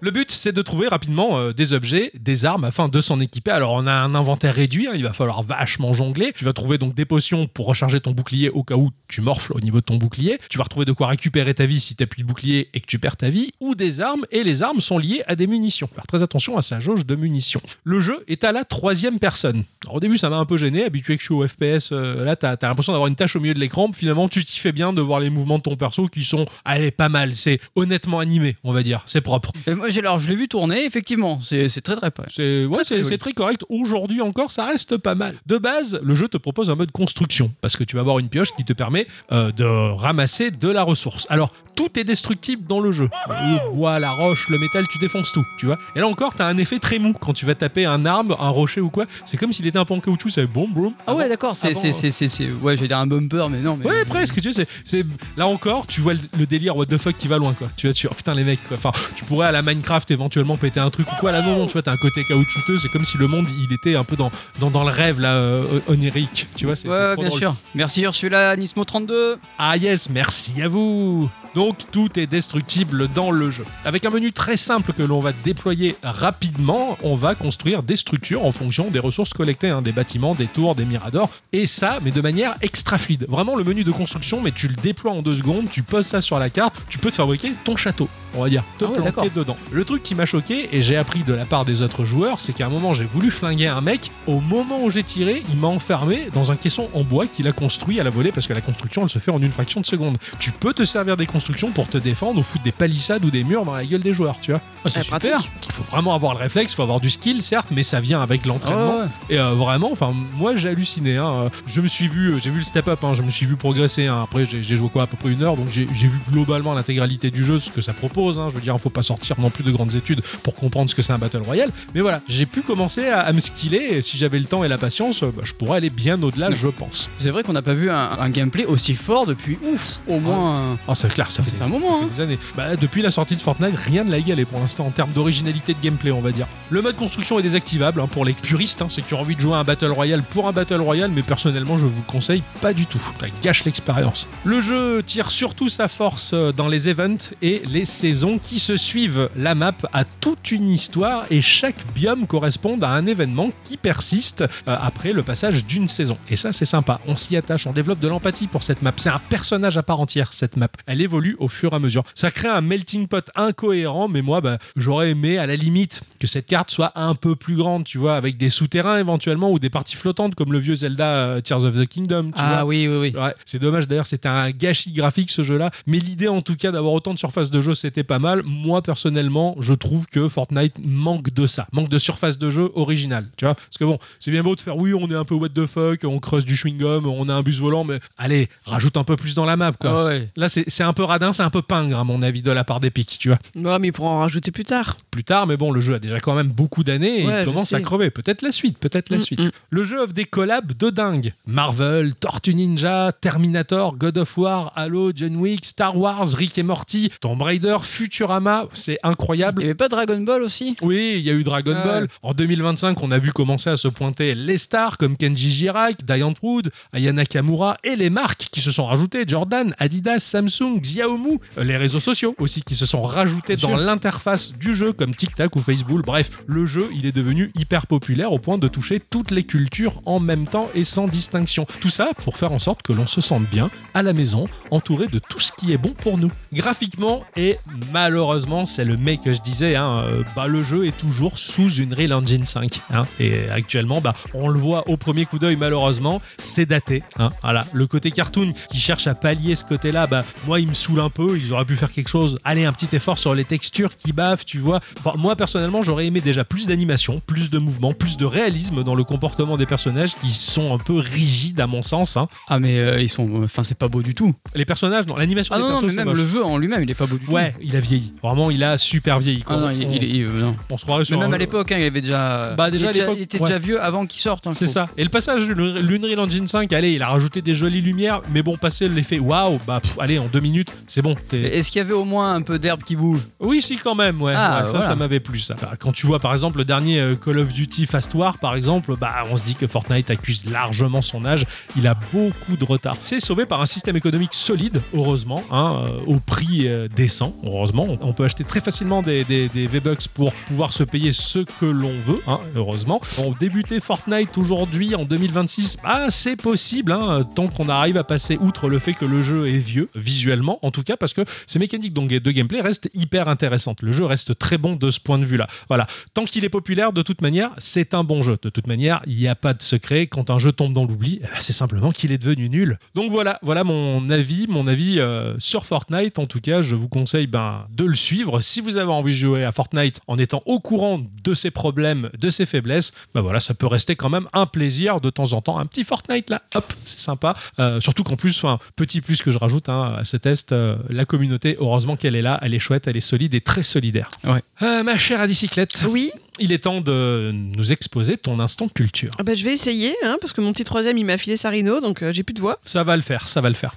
Le but, c'est de trouver rapidement euh, des objets, des armes afin de s'en équiper. Alors, on a un inventaire réduit, hein, il va falloir vachement jongler. Tu vas trouver donc des potions pour recharger ton bouclier au cas où tu morfles au niveau de ton bouclier. Tu vas retrouver de quoi récupérer ta vie si tu plus de bouclier et que tu perds ta vie, ou des armes, et les armes sont liées à des munitions. Faire très attention à sa jauge de munitions. Le jeu est à la troisième personne. Au début, ça m'a un peu gêné, habitué que je suis au FPS. euh, là, t'as as, l'impression d'avoir une tâche au milieu de l'écran. Finalement, tu t'y fais bien de voir les mouvements de ton perso qui sont, allez, pas mal. C'est honnêtement animé, on va dire. C'est propre. [LAUGHS] Moi, alors, je l'ai vu tourner, effectivement. C'est, très très près. C'est ouais, c'est très correct. Aujourd'hui encore, ça reste pas mal. De base, le jeu te propose un mode construction parce que tu vas avoir une pioche qui te permet euh, de ramasser de la ressource. Alors, tout est destructible dans le jeu. Le bois, la roche, le métal, tu défonces tout, tu vois. Et là encore, t'as un effet très mou quand tu vas taper un arbre, un rocher ou quoi. C'est comme s'il était un peu en caoutchouc, ça fait boum boum. Ah ouais, d'accord. C'est, euh, ouais, j'allais dire un bumper, mais non. Mais Ouais, presque, tu sais, c'est, c'est- là encore, tu vois le, le délire what the fuck qui va loin, quoi. Tu vois, tu oh, putain les mecs, quoi. Enfin, tu pourrais à la Minecraft éventuellement péter un truc ou quoi. Là, non, non, tu vois, t'as un côté caoutchouteux, c'est comme si le monde, il était un peu dans, dans, dans le rêve, là, euh, onirique, tu vois. C'est, Ouais, bien drôle. sûr. Merci Ursula, Nismo 32. Ah yes, merci à vous donc tout est destructible dans le jeu. Avec un menu très simple que l'on va déployer rapidement, on va construire des structures en fonction des ressources collectées, hein, des bâtiments, des tours, des miradors, et ça, mais de manière extra fluide. Vraiment le menu de construction, mais tu le déploies en deux secondes, tu poses ça sur la carte, tu peux te fabriquer ton château, on va dire, te Ah ouais, dedans. Le truc qui m'a choqué, et j'ai appris de la part des autres joueurs, c'est qu'à un moment j'ai voulu flinguer un mec, au moment où j'ai tiré, il m'a enfermé dans un caisson en bois qu'il a construit à la volée, parce que la construction elle se fait en une fraction de seconde. Tu peux te servir des constructions pour te défendre ou foutre des palissades ou des murs dans la gueule des joueurs, tu vois. c'est Ah, pratique. super. Il faut vraiment avoir le réflexe, il faut avoir du skill, certes, mais ça vient avec l'entraînement. Ouais. Et euh, vraiment, enfin, moi j'ai halluciné. hein. Je me suis vu, j'ai vu le step up, hein, je me suis vu progresser. hein. Après, j'ai joué quoi à peu près une heure, donc j'ai vu globalement l'intégralité du jeu, ce que ça propose. Je veux dire, il faut pas sortir non plus de grandes études pour comprendre ce que c'est un battle royale. Mais voilà, j'ai pu commencer à, à me skiller. Et si j'avais le temps et la patience, bah, je pourrais aller bien au-delà, je pense. C'est vrai qu'on n'a pas vu un, un gameplay aussi fort depuis ouf, au moins. Oh, c'est clair, ça fait, un ça- moment, ça fait hein. des années. Bah, depuis la sortie de Fortnite, rien ne l'a égalé pour l'instant en termes d'originalité de gameplay, on va dire. Le mode construction est désactivable hein, pour les puristes, hein, ceux qui ont envie de jouer à un Battle Royale pour un Battle Royale, mais personnellement, je vous le conseille pas du tout. Ça gâche l'expérience. Le jeu tire surtout sa force euh, dans les events et les saisons qui se suivent. La map a toute une histoire et chaque biome correspond à un événement qui persiste euh, après le passage d'une saison. Et ça, c'est sympa. On s'y attache, on développe de l'empathie pour cette map. C'est un personnage à part entière, cette map. Elle évolue au fur et à mesure. Ça crée un melting pot incohérent, mais moi, bah, j'aurais aimé, à la limite, que cette carte soit un peu plus grande, tu vois, avec des souterrains éventuellement ou des parties flottantes comme le vieux Zelda euh, Tears of the Kingdom. Tu Ah vois. oui, oui, oui. Ouais, c'est dommage d'ailleurs, c'était un gâchis graphique ce jeu-là. Mais l'idée en tout cas d'avoir autant de surface de jeu, c'était pas mal. Moi personnellement, je trouve que Fortnite manque de ça, manque de surface de jeu originale. Tu vois, parce que bon, c'est bien beau de faire oui, on est un peu what the fuck, on creuse du chewing gum, on a un bus volant, mais allez, rajoute un peu plus dans la map quoi. Ah ouais. Là, c'est un peu radin, c'est un peu pingre à mon avis de la part d'Epic, tu vois. Ouais, mais ils pourront en rajouter plus tard. Plus tard, mais bon, le jeu a déjà quand même beaucoup d'années et Ouais, il commence à crever. Peut-être la suite, peut-être la Mm, suite. mm. Le jeu offre des collabs de dingue. Marvel, Tortue Ninja, Terminator, God of War, Halo, John Wick, Star Wars, Rick et Morty, Tomb Raider, Futurama, c'est incroyable. Il n'y avait pas Dragon Ball aussi? Oui, il y a eu Dragon Ah Ball. ouais. En 2025, on a vu commencer à se pointer les stars comme Kenji Girac, Diane Wood, Aya Nakamura et les marques qui se sont rajoutées Jordan, Adidas, Samsung, Xiaomi, euh, les réseaux sociaux aussi qui se sont rajoutés dans l'interface du jeu comme TikTok ou Facebook. Bref, le jeu, il est devenu hyper populaire au point de toucher toutes les cultures en même temps et sans distinction. Tout ça pour faire en sorte que l'on se sente bien à la maison, entouré de tout ce qui est bon pour nous. Graphiquement et malheureusement, c'est le mec que je disais, hein, euh, bah, le jeu est toujours sous une Real Engine 5. hein. et actuellement, bah, on le voit au premier coup d'œil, malheureusement, c'est daté. hein. Voilà. Le côté cartoon qui cherche à pallier ce côté-là, bah, moi, il me saoule un peu. Ils auraient pu faire quelque chose. Allez, un petit effort sur les textures qui baffent, tu vois. Bon, moi, personnellement, j'aurais aimé déjà plus d'animation, plus de mouvement, plus de réalisme dans le comportement des personnages qui sont un peu rigides à mon sens. hein. Ah, mais euh, ils sont. Enfin, c'est pas beau du tout. Les personnages, non, l'animation Ah des non, non, personnages, mais c'est même moche. le jeu en lui-même, il est pas beau du tout. Ouais, il a vieilli. Vraiment, il a super vieilli. quoi. Ah non, il, On- il- il- euh, non. on se croirait sur Mais même un- à l'époque, hein, il avait déjà. Bah, déjà il était ouais. déjà vieux avant qu'il sorte. hein, C'est ça. Et le passage de l'Unreal Engine 5, allez, il a rajouté des jolies lumières, mais bon, passer l'effet waouh, bah pff, allez, en deux minutes, c'est bon. Est-ce qu'il y avait au moins un peu d'herbe qui bouge? Oui, si, quand même, ouais. Ah, Ouais, ça, voilà. ça m'avait plu, ça. Bah, Quand tu vois, par exemple, le dernier euh, Call of Duty Fast War, par exemple, bah, on se dit que Fortnite accuse largement son âge. Il a beaucoup de retard. C'est sauvé par un système économique solide, heureusement, hein, euh, au prix euh, décent, heureusement. On peut acheter très facilement des, des, V-Bucks pour pouvoir se payer ce que l'on veut, hein, heureusement. Bon, débuter Fortnite aujourd'hui, en 2026, bah, c'est possible, hein, tant qu'on arrive à passer outre le fait que le jeu est vieux, visuellement, en tout cas parce que ces mécaniques de gameplay restent hyper intéressantes. Le jeu reste très bon de ce point de vue-là. Voilà. Tant qu'il est populaire, de toute manière, c'est un bon jeu. De toute manière, il n'y a pas de secret. Quand un jeu tombe dans l'oubli, eh ben, c'est simplement qu'il est devenu nul. Donc voilà, voilà mon avis, mon avis euh, sur Fortnite. En tout cas, je vous conseille ben, de le suivre. Si vous avez envie de jouer à Fortnite en étant au courant de ses problèmes, de ses faiblesses, ben voilà, ça peut rester quand même un plaisir de temps en temps. Un petit Fortnite là, hop, c'est sympa. Euh, surtout qu'en plus, enfin, petit plus que je rajoute hein, à ce test, euh, la communauté, heureusement qu'elle est là, elle est chouette, elle est solide et très solidaire. Ouais. Euh, ma chère Adicyclette, Oui, il est temps de nous exposer ton instant culture. ah bah, je vais essayer, hein, parce que mon petit troisième, il m'a filé sa rhino, donc euh, j'ai plus de voix. Ça va le faire, ça va le faire.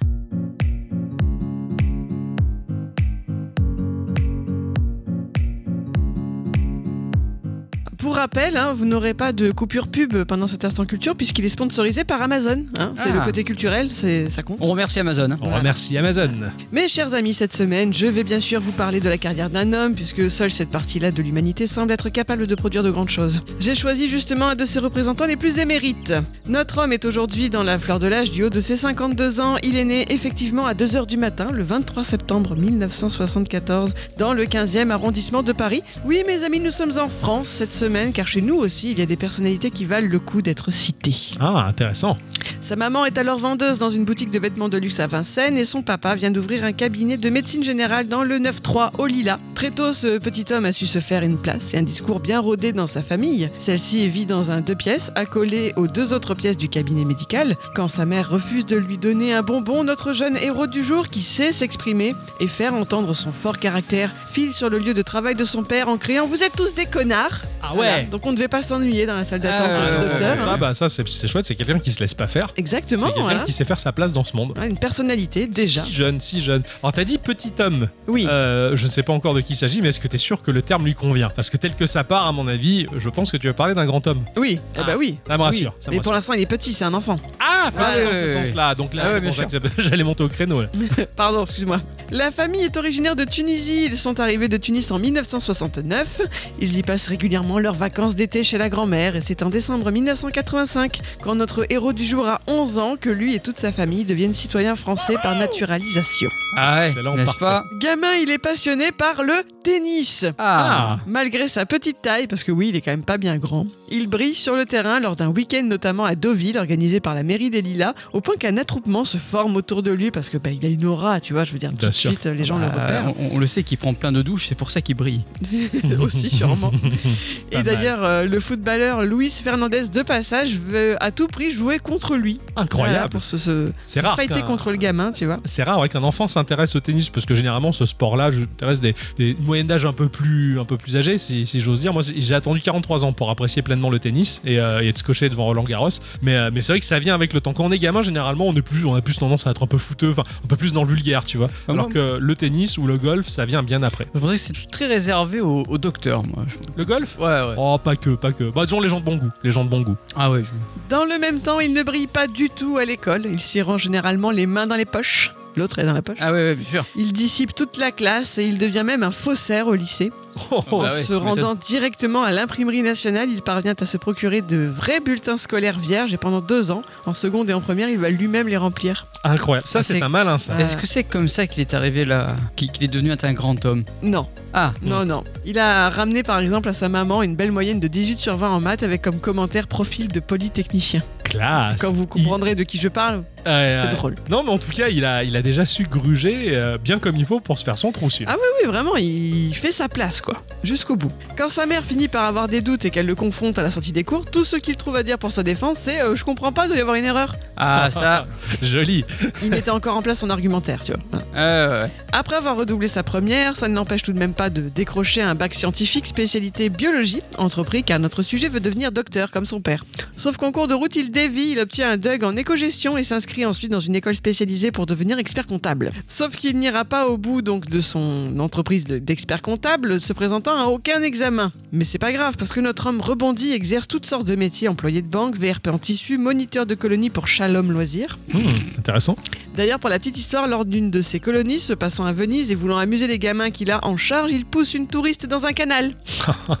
Rappel, hein, vous n'aurez pas de coupure pub pendant cet instant culture, puisqu'il est sponsorisé par Amazon. hein. C'est Ah. le côté culturel, c'est ça compte. On remercie Amazon. hein. On remercie Amazon. Mes chers amis, cette semaine, je vais bien sûr vous parler de la carrière d'un homme, puisque seule cette partie-là de l'humanité semble être capable de produire de grandes choses. J'ai choisi justement un de ses représentants les plus émérites. Notre homme est aujourd'hui dans la fleur de l'âge du haut de ses 52 ans. Il est né effectivement à 2h du matin, le 23 septembre 1974, dans le 15e arrondissement de Paris. Oui, mes amis, nous sommes en France cette semaine, car chez nous aussi, il y a des personnalités qui valent le coup d'être citées. Ah, intéressant. Sa maman est alors vendeuse dans une boutique de vêtements de luxe à Vincennes et son papa vient d'ouvrir un cabinet de médecine générale dans le 9-3 au Lila. Très tôt, ce petit homme a su se faire une place et un discours bien rodé dans sa famille. Celle-ci vit dans un deux pièces, accolé aux deux autres pièces du cabinet médical. Quand sa mère refuse de lui donner un bonbon, notre jeune héros du jour, qui sait s'exprimer et faire entendre son fort caractère, file sur le lieu de travail de son père en criant Vous êtes tous des connards Ah Voilà. Ouais. Donc on ne devait pas s'ennuyer dans la salle d'attente Ah ouais, du ouais, docteur. Ça, bah, ça c'est chouette, c'est quelqu'un qui se laisse pas faire. Exactement, C'est quelqu'un voilà. qui sait faire sa place dans ce monde. Ouais, Une personnalité déjà. Si jeune, si jeune. Alors t'as dit petit homme. Oui. Euh, je ne sais pas encore de qui il s'agit, mais est-ce que tu es sûr que le terme lui convient? Parce que tel que ça part, à mon avis, je pense que tu vas parler d'un grand homme. Oui, eh bah oui. Ça me rassure. Oui. ça me Mais pour l'instant, il est petit, c'est un enfant. Ah, pas dans ce sens-là. Donc là, Ah ouais, c'est bien pour ça que [LAUGHS] j'allais monter au créneau. là. [LAUGHS] Pardon, excuse-moi. La famille est originaire de Tunisie. Ils sont arrivés de Tunis en 1969. Ils y passent régulièrement leurs vacances d'été chez la grand-mère. Et c'est en décembre 1985, quand notre héros du jour a 11 ans, que lui et toute sa famille deviennent citoyens français par naturalisation. Ah ouais, Excellent, n'est-ce pas Gamin, il est passionné par le tennis. Ah, Malgré sa petite taille, parce que oui, il est quand même pas bien grand, il brille sur le terrain lors d'un week-end notamment à Deauville organisé par la mairie des Lilas, au point qu'un attroupement se forme autour de lui parce que bah, il a une aura, tu vois, je veux dire, tout Bien de sûr. suite les gens le Bah, repèrent. on, on le sait qu'il prend plein de douches, c'est pour ça qu'il brille. [LAUGHS] aussi sûrement. [LAUGHS] Et. D'ailleurs, euh, le footballeur Luis Fernandez de passage veut à tout prix jouer contre lui. Voilà, Incroyable. pour se, se, C'est se rare fighter qu'un- contre le gamin, tu vois. C'est rare ouais, qu'un enfant s'intéresse au tennis parce que généralement ce sport-là, je m'intéresse des, des une moyenne d'âge un peu plus un peu plus âgée, si, si j'ose dire. Moi, j'ai attendu 43 ans pour apprécier pleinement le tennis et, euh, et être scotché devant Roland Garros. Mais, euh, mais c'est vrai que ça vient avec le temps. Quand on est gamin, généralement, on est plus, on a plus tendance à être un peu fouteux, enfin un peu plus dans le vulgaire, tu vois. Ah, Alors que le tennis ou le golf, ça vient bien après. Je pensais que c'était très réservé aux, aux docteurs, moi. Le golf? Ouais, ouais. Oh, pas que, pas que. Bah, disons les gens de bon goût. Les gens de bon goût. Ah ouais, je- Dans le même temps, il ne brille pas du tout à l'école. Il s'y rend généralement les mains dans les poches. L'autre est dans la poche. ah ouais, ouais, bien sûr. Il dissipe toute la classe et il devient même un faussaire au lycée. Oh, Bah en ouais, se rendant directement à l'imprimerie nationale, il parvient à se procurer de vrais bulletins scolaires vierges et pendant deux ans, en seconde et en première, il va lui-même les remplir. incroyable. Ça, Ah, c'est c'est- un malin, ça. Est-ce que c'est comme ça qu'il est arrivé là Qu'il qu'il est devenu un grand homme? Non, Ah, non, non. Il a ramené par exemple à sa maman une belle moyenne de 18 sur 20 en maths avec comme commentaire profil de polytechnicien. Classe. Quand vous comprendrez de qui je parle, Ouais, c'est ouais. drôle. Non, mais en tout cas, il a, il a déjà su gruger euh, bien comme il faut pour se faire son trou. Ah oui, oui, vraiment, il fait sa place, quoi. Jusqu'au bout. Quand sa mère finit par avoir des doutes et qu'elle le confronte à la sortie des cours, tout ce qu'il trouve à dire pour sa défense, c'est euh, Je comprends pas, il doit y avoir une erreur. ah ça. [LAUGHS] Joli. Il mettait encore en place son argumentaire, tu vois. Ah, ouais. Après avoir redoublé sa première, ça ne l'empêche tout de même pas de décrocher un bac scientifique spécialité biologie, entrepris car notre sujet veut devenir docteur comme son père. Sauf qu'en cours de route, il dévie, il obtient un DUG en éco-gestion et s'inscrit ensuite dans une école spécialisée pour devenir expert comptable. Sauf qu'il n'ira pas au bout donc de son entreprise de- d'expert comptable, se présentant à aucun examen. Mais c'est pas grave parce que notre homme rebondit, exerce toutes sortes de métiers, employé de banque, VRP en tissu, moniteur de colonie pour Shalom Loisirs. Hmm, intéressant. D'ailleurs, pour la petite histoire, lors d'une de ses colonies, se passant à Venise et voulant amuser les gamins qu'il a en charge, il pousse une touriste dans un canal. [LAUGHS]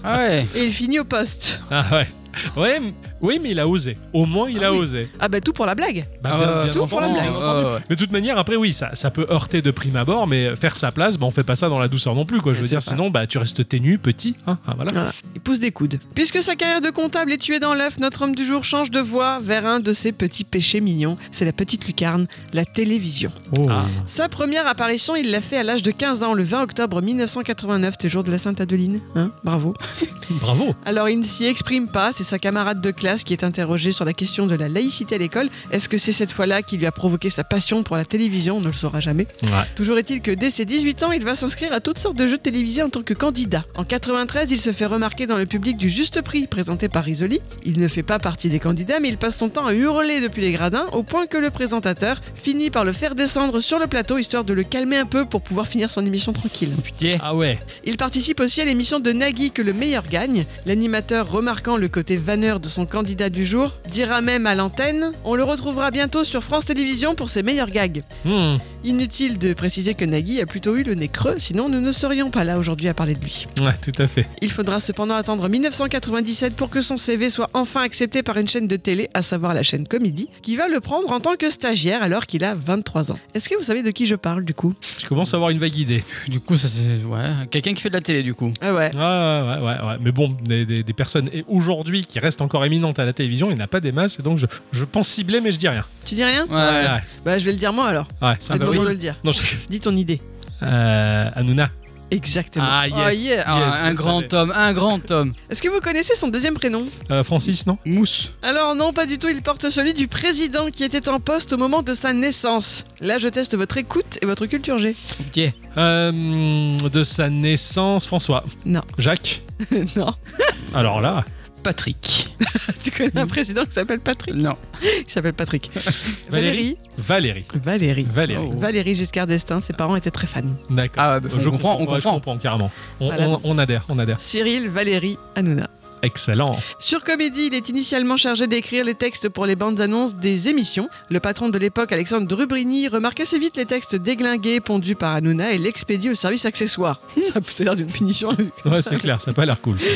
Ah ouais. Et il finit au poste. Ah ouais. Ouais, Oui, mais il a osé. Au moins, il a oui. osé. Ah bah tout pour la blague. Bah, Ah, bien- ouais, bien tout pour la blague. Ouais. Mais de toute manière, après, oui, ça, ça peut heurter de prime abord, mais faire sa place, bah, on fait pas ça dans la douceur non plus. Quoi. Je veux C'est dire, sinon, bah, tu restes ténu, petit. Hein, ah, voilà. Voilà. Il pousse des coudes. Puisque sa carrière de comptable est tuée dans l'œuf, notre homme du jour change de voie vers un de ses petits péchés mignons. C'est la petite lucarne, la télévision. Oh. Sa première apparition, il l'a fait à l'âge de 15 ans, le 20 octobre 1989, c'était le jour de la Sainte Adeline. Hein? Bravo. Bravo. Alors il ne s'y exprime pas, c'est sa camarade de classe qui est interrogée sur la question de la laïcité à l'école. Est-ce que c'est cette fois-là qui lui a provoqué sa passion pour la télévision? On ne le saura jamais. Ouais. Toujours est-il que dès ses 18 ans, il va s'inscrire à toutes sortes de jeux télévisés en tant que candidat. En 93, il se fait remarquer dans le public du Juste Prix présenté par Risoli. Il ne fait pas partie des candidats, mais il passe son temps à hurler depuis les gradins au point que le présentateur finit par le faire descendre sur le plateau histoire de le calmer un peu pour pouvoir finir son émission tranquille. Putain. Ah ouais. Il participe aussi à l'émission de Nagui que le meilleur gagne. L'animateur, remarquant le côté vanneur de son candidat du jour, dira même à l'antenne On le retrouvera bientôt sur France Télévisions pour ses meilleurs gags. Hmm. Inutile de préciser que Nagui a plutôt eu le nez creux, sinon nous ne serions pas là aujourd'hui à parler de lui. Ouais, tout à fait. Il faudra cependant attendre 1997 pour que son CV soit enfin accepté par une chaîne de télé, à savoir la chaîne Comedy, qui va le prendre en tant que stagiaire alors qu'il a 23 ans. Est-ce que vous savez de qui je parle du coup? Je commence à avoir une vague idée. Du coup, ça c'est. Ouais. Quelqu'un qui fait de la télé, du coup. Ah ouais. Ouais, ouais, ouais, ouais. Mais bon, des, des- des personnes aujourd'hui qui restent encore éminentes à la télévision, il n'y en a pas des masses, et donc je, je pense cibler, mais je dis rien. Tu dis rien Ouais. ouais. Bah je vais le dire moi alors. Ouais, C'est le bah moment oui. de le dire. Non, je- Dis ton idée. Euh, Hanouna. Exactement. Ah, Oh, yes. yeah. Ah, yes, un grand homme, un grand homme. Est-ce que vous connaissez son deuxième prénom? Euh, Francis, non Mousse. Alors non, pas du tout, il porte celui du président qui était en poste au moment de sa naissance. Là, je teste votre écoute et votre culture G. Ok. Euh, De sa naissance, François. Non. Jacques [LAUGHS] non. Alors là, Patrick. [LAUGHS] tu connais un président qui s'appelle Patrick Non. Il s'appelle Patrick. [LAUGHS] Valérie Valérie. Valérie. Valérie. Valérie Giscard d'Estaing, ses parents étaient très fans. D'accord. Ah bah, je on comprend, on ouais, je comprend. comprends carrément. On, Voilà. on- on adhère, on adhère. Cyril, Valérie, Hanouna. Excellent. Sur Comédie, il est initialement chargé d'écrire les textes pour les bandes annonces des émissions. Le patron de l'époque, Alexandre Drubrini, remarque assez vite les textes déglingués pondus par Hanouna et l'expédie au service accessoire. Ça a plutôt l'air d'une punition. Ouais, c'est clair, ça n'a pas l'air cool. ça.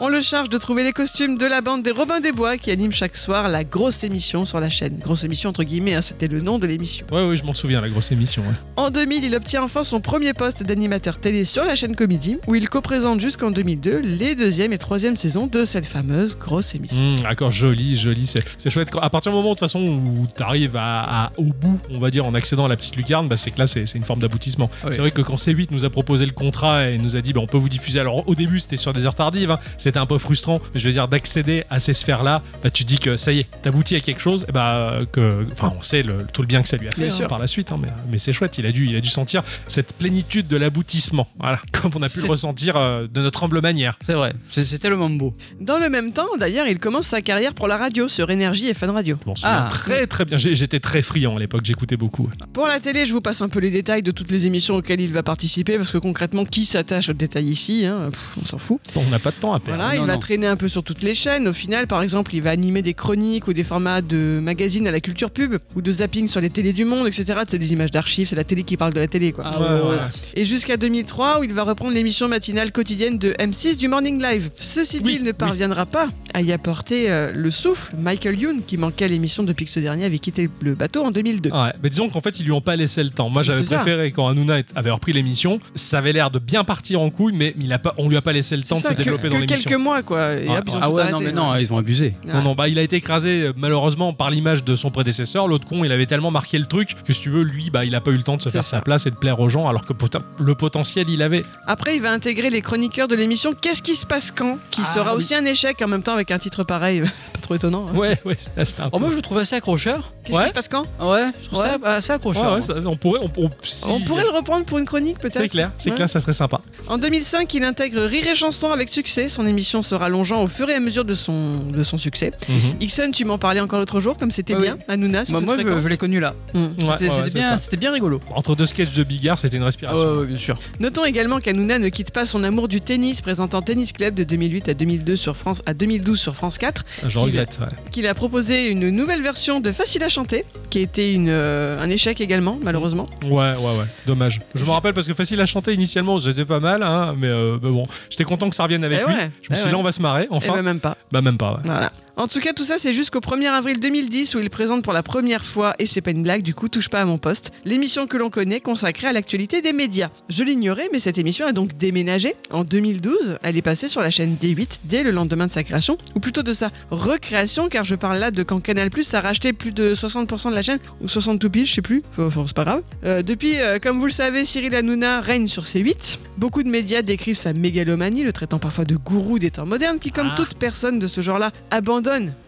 On le charge de trouver les costumes de la bande des Robins des Bois qui anime chaque soir la grosse émission sur la chaîne. Grosse émission entre guillemets, hein, c'était le nom de l'émission. Ouais, ouais, je m'en souviens, la grosse émission. ouais. En 2000, il obtient enfin son premier poste d'animateur télé sur la chaîne Comédie, où il co-présente jusqu'en 2002 les deuxième et troisième saisons de cette fameuse grosse émission. Mmh, D'accord, joli, joli, c'est chouette. À partir du moment de toute façon où tu arrives à, à- au bout, on va dire, en accédant à la petite lucarne, bah, c'est que là, c'est une forme d'aboutissement. Ah oui. C'est vrai que quand C8 nous a proposé le contrat et nous a dit, bah, on peut vous diffuser. Alors au début, c'était sur des heures tardives, hein, c'était un peu frustrant, mais je veux dire, d'accéder à ces sphères-là, bah, tu dis que ça y est, t'aboutis à quelque chose, et bah, que, enfin, on sait le- tout le bien que ça lui a fait hein, par la suite, hein, mais, mais c'est chouette, il a, dû, il a dû sentir cette plénitude de l'aboutissement, voilà, [LAUGHS] comme on a pu le ressentir euh, de notre humble manière. C'est vrai. C'est- C'était le mambo. Dans le même temps, d'ailleurs, il commence sa carrière pour la radio sur Énergie et Fun Radio. Souviens Ah. très très bien, j'étais très friand à l'époque, j'écoutais beaucoup. Pour la télé, je vous passe un peu les détails de toutes les émissions auxquelles il va participer, parce que concrètement, qui s'attache aux détails ici hein Pff, On s'en fout. On n'a pas de temps à perdre. Voilà, il non, va traîner un peu sur toutes les chaînes. Au final, par exemple, il va animer des chroniques ou des formats de magazines à la culture pub ou de zapping sur les télés du monde, etc. C'est des images d'archives, c'est la télé qui parle de la télé, quoi. Ah Ouais, ouais, ouais. Et jusqu'à 2003, où il va reprendre l'émission matinale quotidienne de M6 du Morning Live. Ceci dit, Oui, ne oui. parviendra pas à y apporter euh, le souffle. Michael Youn, qui manquait à l'émission depuis que ce dernier avait quitté le bateau en 2002. Ouais, mais disons qu'en fait, ils lui ont pas laissé le temps. Moi, j'avais ça. préféré quand Hanouna avait repris l'émission, ça avait l'air de bien partir en couille, mais il a pas, on lui a pas laissé le temps de se développer que dans l'émission. quelques mois, quoi. Et Ouais, hop, ils ont Ah tout ouais, arrêté, non, mais ouais. non, ils ont abusé. Non, non, bah il a été écrasé euh, malheureusement par l'image de son prédécesseur. L'autre con, il avait tellement marqué le truc que si tu veux, lui, bah il a pas eu le temps de se faire ça. sa place et de plaire aux gens, alors que le potentiel il avait. Après, il va intégrer les chroniqueurs de l'émission Qu'est-ce qui se passe quand? Qui Ah, sera oui. aussi un échec en même temps avec un titre pareil. [LAUGHS] C'est pas trop étonnant. hein. Ouais, ouais, c'était un Oh, moi, je le trouve assez accrocheur. Qu'est-ce Ouais. qui se passe quand Ouais, je trouve Ouais. ça assez Ouais, accrocheur. ouais, ça- on pourrait, on, on- si- On pourrait le reprendre pour une chronique peut-être C'est clair, c'est Ouais. clair, ça serait sympa. En 2005, il intègre Rire et Chanson avec succès. Son émission se rallongeant au fur et à mesure de son, de son succès. Mhm. Ixon, tu m'en parlais encore l'autre jour, comme c'était Ouais, bien. Hanouna, sur Moi, cette moi je, fréquence. je l'ai connu là. Ouais, C'était ouais, c'était c'est bien, ça. c'était bien rigolo. Entre deux sketchs de Bigard, c'était une Ah respiration. ouais, ouais, bien sûr. Notons également qu'Hanouna ne quitte pas son amour du tennis, présentant Tennis Club de 2008 à 2002 sur France, à 2012 sur France 4, Je qu'il- regrette. ouais. qu'il a proposé une nouvelle version de Facile à chanter, qui a été une, euh, un échec également, malheureusement. Ouais, ouais, ouais, dommage. Je me rappelle parce que facile à chanter initialement, c'était pas mal, hein, mais, euh, mais bon, j'étais content que ça revienne avec Eh lui. ouais, Je me eh suis dit, ouais. là, on va se marrer, Et enfin. ben même pas. Bah, même pas, ouais. Voilà. En tout cas, tout ça, c'est jusqu'au 1er avril 2010 où il présente pour la première fois, et c'est pas une blague, du coup, touche pas à mon poste, l'émission que l'on connaît consacrée à l'actualité des médias. Je l'ignorais, mais cette émission a donc déménagé. En 2012, elle est passée sur la chaîne D8 dès le lendemain de sa création, ou plutôt de sa recréation, car je parle là de quand Canal Plus a racheté plus de 60% de la chaîne, ou 60 tout pile, je sais plus, Enfin, enfin, c'est pas grave. Euh, depuis, euh, comme vous le savez, Cyril Hanouna règne sur C8. Beaucoup de médias décrivent sa mégalomanie, le traitant parfois de gourou des temps modernes, qui, comme Ah. toute personne de ce genre-là, abandonne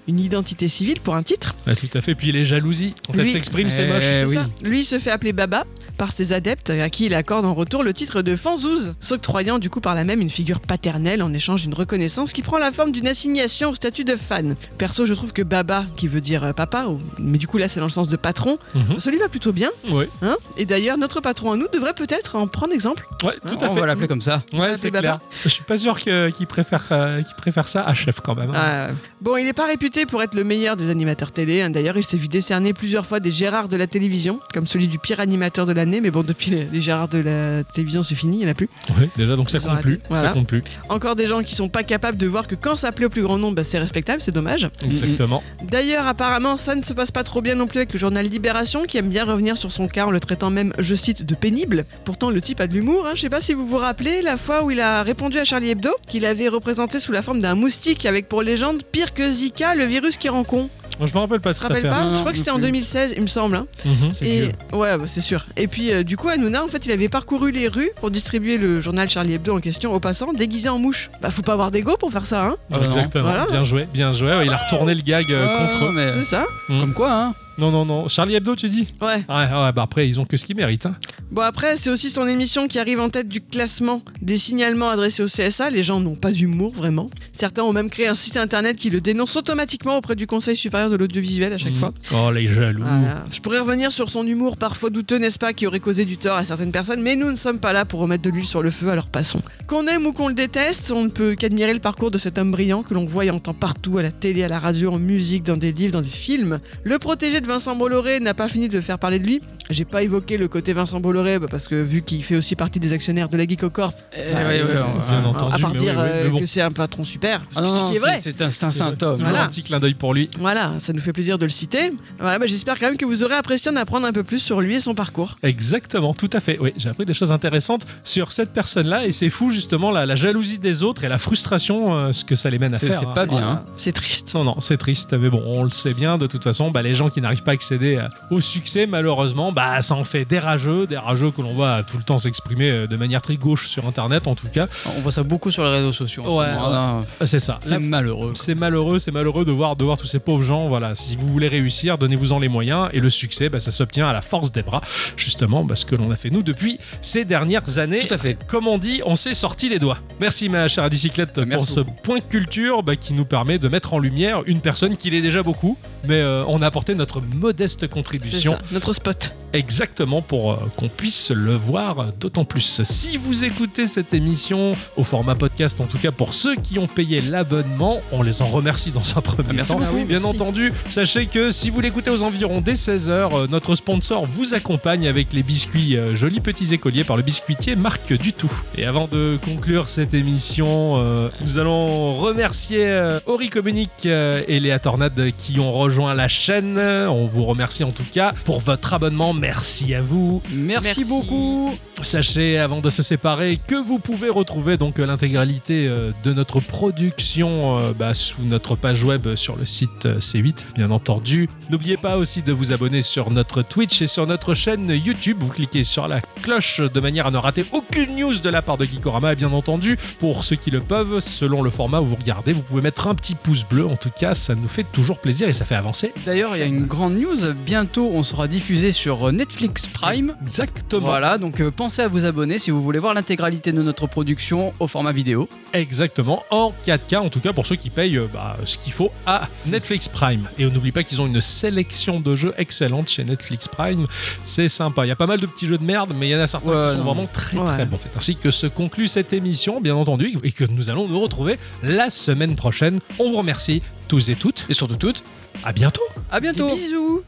une identité civile pour un titre. Ouais, tout à fait. Puis les jalousies. Quand elle Lui- s'exprime, c'est Eh moche. C'est oui. ça. Lui il se fait appeler Baba par ses adeptes à qui il accorde en retour le titre de Fanzouz, s'octroyant du coup par là même une figure paternelle en échange d'une reconnaissance qui prend la forme d'une assignation au statut de fan. Perso, je trouve que Baba, qui veut dire euh, papa, mais du coup là c'est dans le sens de patron, ça lui va plutôt bien. Ouais, Hein Et d'ailleurs, notre patron à nous devrait peut-être en prendre exemple. ouais, tout à On fait. va l'appeler comme ça. Ouais, c'est Baba. clair. Je suis pas sûr que- qu'il préfère, euh, qu'il préfère ça à chef quand même. hein. Euh, bon, il n'est pas réputé pour être le meilleur des animateurs télé. hein. D'ailleurs, il s'est vu décerner plusieurs fois des Gérards de la télévision, comme celui du pire animateur de l'année. Mais bon, depuis les, les Gérards de la télévision, c'est fini, il n'y en a plus. Ouais, déjà, donc ça compte plus. Voilà. Ça compte plus. Encore des gens qui sont pas capables de voir que quand ça plaît au plus grand nombre, bah, c'est respectable, c'est dommage. Exactement. D'ailleurs, apparemment, ça ne se passe pas trop bien non plus avec le journal Libération, qui aime bien revenir sur son cas en le traitant même, je cite, de pénible. Pourtant, le type a de l'humour. Hein. Je sais pas si vous vous rappelez la fois où il a répondu à Charlie Hebdo, qu'il avait représenté sous la forme d'un moustique avec pour légende pire que Zika, le virus qui rend con. Moi, je me rappelle pas de cette affaire. pas Non, Je crois que c'était en plus. 2016, il me semble. hein. Mhm, c'est Et vieux. ouais, bah, c'est sûr. Et puis euh, du coup, Hanouna, en fait, il avait parcouru les rues pour distribuer le journal Charlie Hebdo en question aux passants, déguisé en mouche. Bah, faut pas avoir d'ego pour faire ça, hein. Ah, non. Exactement. Voilà. Bien joué, bien joué. Ouais, Il a retourné le gag euh, Ah, contre eux. mais C'est ça. Comme quoi, hein Non, non, non. Charlie Hebdo, tu dis Ouais. Ouais, ouais, bah après, ils ont que ce qu'ils méritent. hein. Bon après, c'est aussi son émission qui arrive en tête du classement des signalements adressés au CSA. Les gens n'ont pas d'humour vraiment. Certains ont même créé un site internet qui le dénonce automatiquement auprès du Conseil supérieur de l'audiovisuel à chaque Mhm. fois. Oh, les jaloux. Voilà. Je pourrais revenir sur son humour parfois douteux, n'est-ce pas, qui aurait causé du tort à certaines personnes, mais nous ne sommes pas là pour remettre de l'huile sur le feu, alors passons. Qu'on aime ou qu'on le déteste, on ne peut qu'admirer le parcours de cet homme brillant que l'on voit et entend partout, à la télé, à la radio, en musique, dans des livres, dans des films. Le protégé de Vincent Bolloré n'a pas fini de faire parler de lui. J'ai pas évoqué le côté Vincent Bolloré bah, parce que vu qu'il fait aussi partie des actionnaires de la Geekocorp, Eh, bah, ouais, ouais, euh, on- à entendu, part dire oui, oui, mais bon. que c'est un patron super, Ah non, ce non, qui est vrai. c'est- un, un saint homme. Toujours Voilà. un petit clin d'œil pour lui. Voilà, ça nous fait plaisir de le citer. Voilà, bah, j'espère quand même que vous aurez apprécié d'en apprendre un peu plus sur lui et son parcours. Exactement, tout à fait. Oui, j'ai appris des choses intéressantes sur cette personne-là et c'est fou justement la, la jalousie des autres et la frustration, euh, ce que ça les mène à faire. c'est hein. pas bien. Voilà. hein. C'est triste. Non, non, c'est triste, mais bon, on le sait bien, de toute façon, bah, les gens qui n'arrivent pas à accéder euh, au succès, malheureusement, bah, ça en fait des rageux, des rageux que l'on voit tout le temps s'exprimer euh, de manière très gauche sur Internet, en tout cas. On voit ça beaucoup sur les réseaux sociaux. ce Ouais, C'est ça. C'est malheureux. C'est malheureux, c'est malheureux de voir, de voir tous ces pauvres gens. Voilà, si vous voulez réussir, donnez-vous-en les moyens. Et le succès, bah, ça s'obtient à la force des bras, justement, parce que l'on a fait nous depuis ces dernières années. Tout à fait. Comme on dit, on s'est sorti les doigts. Merci ma chère bicyclette Merci pour ce point de culture bah, qui nous permet de mettre en lumière une personne qui l'est déjà beaucoup, mais euh, on a apporté notre modeste contribution ça, notre spot. exactement pour euh, qu'on puisse le voir d'autant plus. Si vous écoutez cette émission au format podcast, en tout cas pour ceux qui ont payé l'abonnement, on les en remercie dans un premier Ah, merci temps. Bien merci. entendu, sachez que si vous l'écoutez aux environs des 16h, notre sponsor vous accompagne avec les biscuits euh, jolis petits écoliers par le biscuitier Marc Dutout. Et avant de conclure cette émission, euh, nous allons remercier euh, Ori Communique euh, et Léa Tornade qui ont rejoint la chaîne. On vous remercie en tout cas pour votre abonnement. Merci à vous. Merci, Merci. beaucoup. Sachez avant de se séparer que vous pouvez retrouver donc euh, l'intégralité euh, de notre production euh, bah, sous notre page web sur le site euh, C8 bien entendu. N'oubliez pas aussi de vous abonner sur notre Twitch et sur notre chaîne YouTube. Vous cliquez sur la cloche de manière à ne rater aucune news de la part de Geekorama et bien entendu pour ceux qui le peuvent selon le format où vous regardez vous pouvez mettre un petit pouce bleu en tout cas ça nous fait toujours plaisir et ça fait avancer. D'ailleurs, il y a une grande news. Bientôt, on sera diffusé sur Netflix Prime. Exactement. Voilà, donc euh, pensez à vous abonner si vous voulez voir l'intégralité de notre production au format vidéo. Exactement, en 4K, en tout cas pour ceux qui payent euh, bah, ce qu'il faut à Netflix Prime. Et on n'oublie pas qu'ils ont une sélection de jeux excellente chez Netflix Prime. C'est sympa. Il y a pas mal de petits jeux de merde, mais il y en a certains Ouais, qui sont non. vraiment très Ouais. très bons. C'est ainsi que se conclut cette émission, bien entendu, et que nous allons nous retrouver la semaine prochaine. On vous remercie tous et toutes. Et surtout toutes, À bientôt. à bientôt. Des bisous.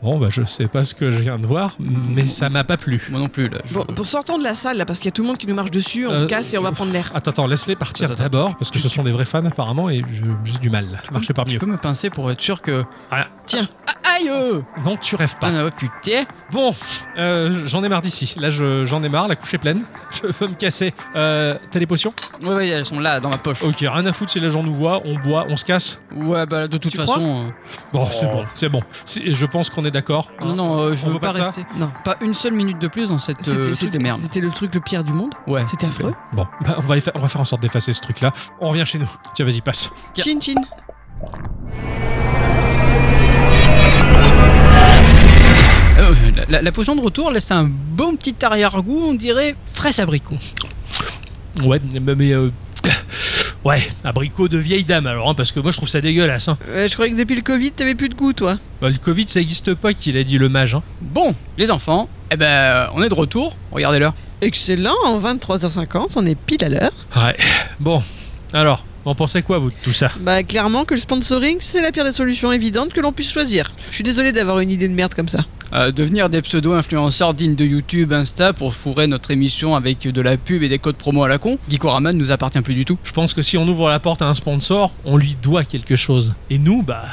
Bon, bah je sais pas ce que je viens de voir, mais ça m'a pas plu. Moi non plus, là. je- Bon, pour sortons de la salle là, parce qu'il y a tout le monde qui nous marche dessus, on Euh, se casse et on va prendre l'air. Attends, attends, laisse-les partir d'abord, parce que ce sont des vrais fans apparemment et j'ai du mal. Marchez par Tu mieux. peux me pincer pour être sûr que. Ah, Tiens, Ah, euh non, tu rêves pas. Ah, ouais, putain Bon, euh, j'en ai marre d'ici. Là, je- j'en ai marre, la couche est pleine. [LAUGHS] Je veux me casser. Euh, T'as des potions? Ouais, ouais, elles sont là, dans ma poche. Ok, rien à foutre si les gens nous voient, on boit, on se casse. Ouais, bah, de toute Tu façon. Bon, c'est bon, c'est bon. C'est- Je pense qu'on est d'accord. euh, hein. non, euh, je On veux veut pas pas de ça? rester. non. Pas une seule minute de plus dans cette C'était- euh, merde. c'était le truc le pire du monde? Ouais. C'était affreux? Bon, bah, on, va on va faire en sorte d'effacer ce truc-là. On revient chez nous. Tiens, vas-y, passe. Tiens. Chin chin. La, potion de retour laisse un bon petit arrière-goût, on dirait fraise abricot. Ouais, mais. mais, euh, Ouais, abricot de vieille dame alors, hein, parce que moi je trouve ça dégueulasse. Hein. Je croyais que depuis le Covid, t'avais plus de goût, toi. Bah, le Covid ça existe pas, qu'il a dit le mage. Hein. Bon, les enfants, eh ben, on est de retour. Regardez l'heure. Excellent, en 23h50, on est pile à l'heure. Ouais, bon, alors, en pensez quoi vous de tout ça? Bah, clairement que le sponsoring, c'est la pire des solutions évidentes que l'on puisse choisir. Je suis désolé d'avoir une idée de merde comme ça. Euh, devenir des pseudo-influenceurs dignes de YouTube, Insta pour fourrer notre émission avec de la pub et des codes promo à la con, Geekorama ne nous appartient plus du tout. Je pense que si on ouvre la porte à un sponsor, on lui doit quelque chose. Et nous, bah,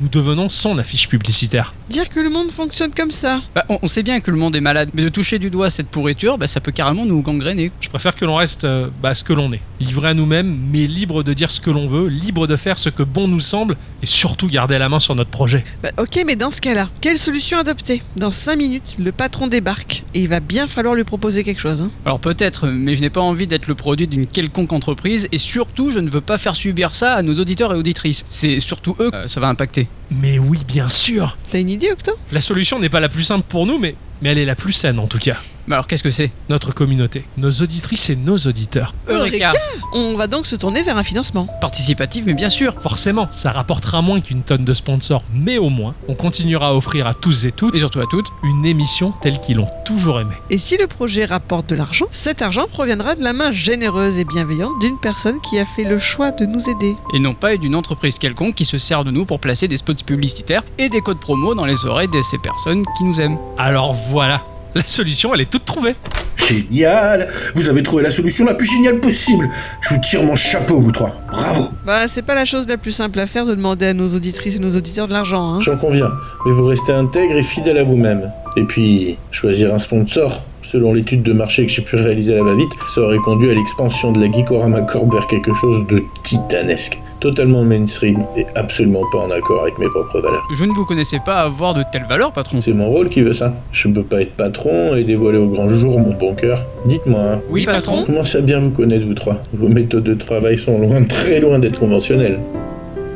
nous devenons son affiche publicitaire. Dire que le monde fonctionne comme ça. Bah, on, on sait bien que le monde est malade, mais de toucher du doigt cette pourriture, bah, ça peut carrément nous gangréner. Je préfère que l'on reste euh, bah, ce que l'on est, livré à nous-mêmes, mais libre de dire ce que l'on veut, libre de faire ce que bon nous semble, et surtout garder la main sur notre projet. Bah, ok, mais dans ce cas-là, quelle solution adopter? Dans 5 minutes, le patron débarque et il va bien falloir lui proposer quelque chose. hein. Alors peut-être, mais je n'ai pas envie d'être le produit d'une quelconque entreprise, et surtout, je ne veux pas faire subir ça à nos auditeurs et auditrices. C'est surtout eux que ça va impacter. Mais oui, bien sûr. T'as une idée, Octo? La solution n'est pas la plus simple pour nous, mais, mais elle est la plus saine en tout cas. Mais alors qu'est-ce que c'est? Notre communauté, nos auditrices et nos auditeurs. Eureka On va donc se tourner vers un financement. Participatif, mais bien sûr Forcément, ça rapportera moins qu'une tonne de sponsors, mais au moins, on continuera à offrir à tous et toutes Et surtout à toutes. une émission telle qu'ils l'ont toujours aimée. Et si le projet rapporte de l'argent, cet argent proviendra de la main généreuse et bienveillante d'une personne qui a fait le choix de nous aider. Et non pas d'une entreprise quelconque qui se sert de nous pour placer des spots publicitaires et des codes promo dans les oreilles de ces personnes qui nous aiment. Alors voilà, la solution, elle est toute trouvée. Génial Vous avez trouvé la solution la plus géniale possible Je vous tire mon chapeau, vous trois. Bravo Bah, c'est pas la chose la plus simple à faire de demander à nos auditrices et nos auditeurs de l'argent, hein. J'en conviens, mais vous restez intègre et fidèle à vous-même. Et puis, choisir un sponsor, selon l'étude de marché que j'ai pu réaliser à la va-vite, ça aurait conduit à l'expansion de la Geekorama Corp vers quelque chose de titanesque. Totalement mainstream et absolument pas en accord avec mes propres valeurs. Je ne vous connaissais pas avoir de telles valeurs, patron. C'est mon rôle qui veut ça. Je peux pas être patron et dévoiler au grand jour mon bon cœur. Dites-moi, hein, Oui, patron. Comment ça bien vous connaître, vous trois? Vos méthodes de travail sont loin, très loin d'être conventionnelles.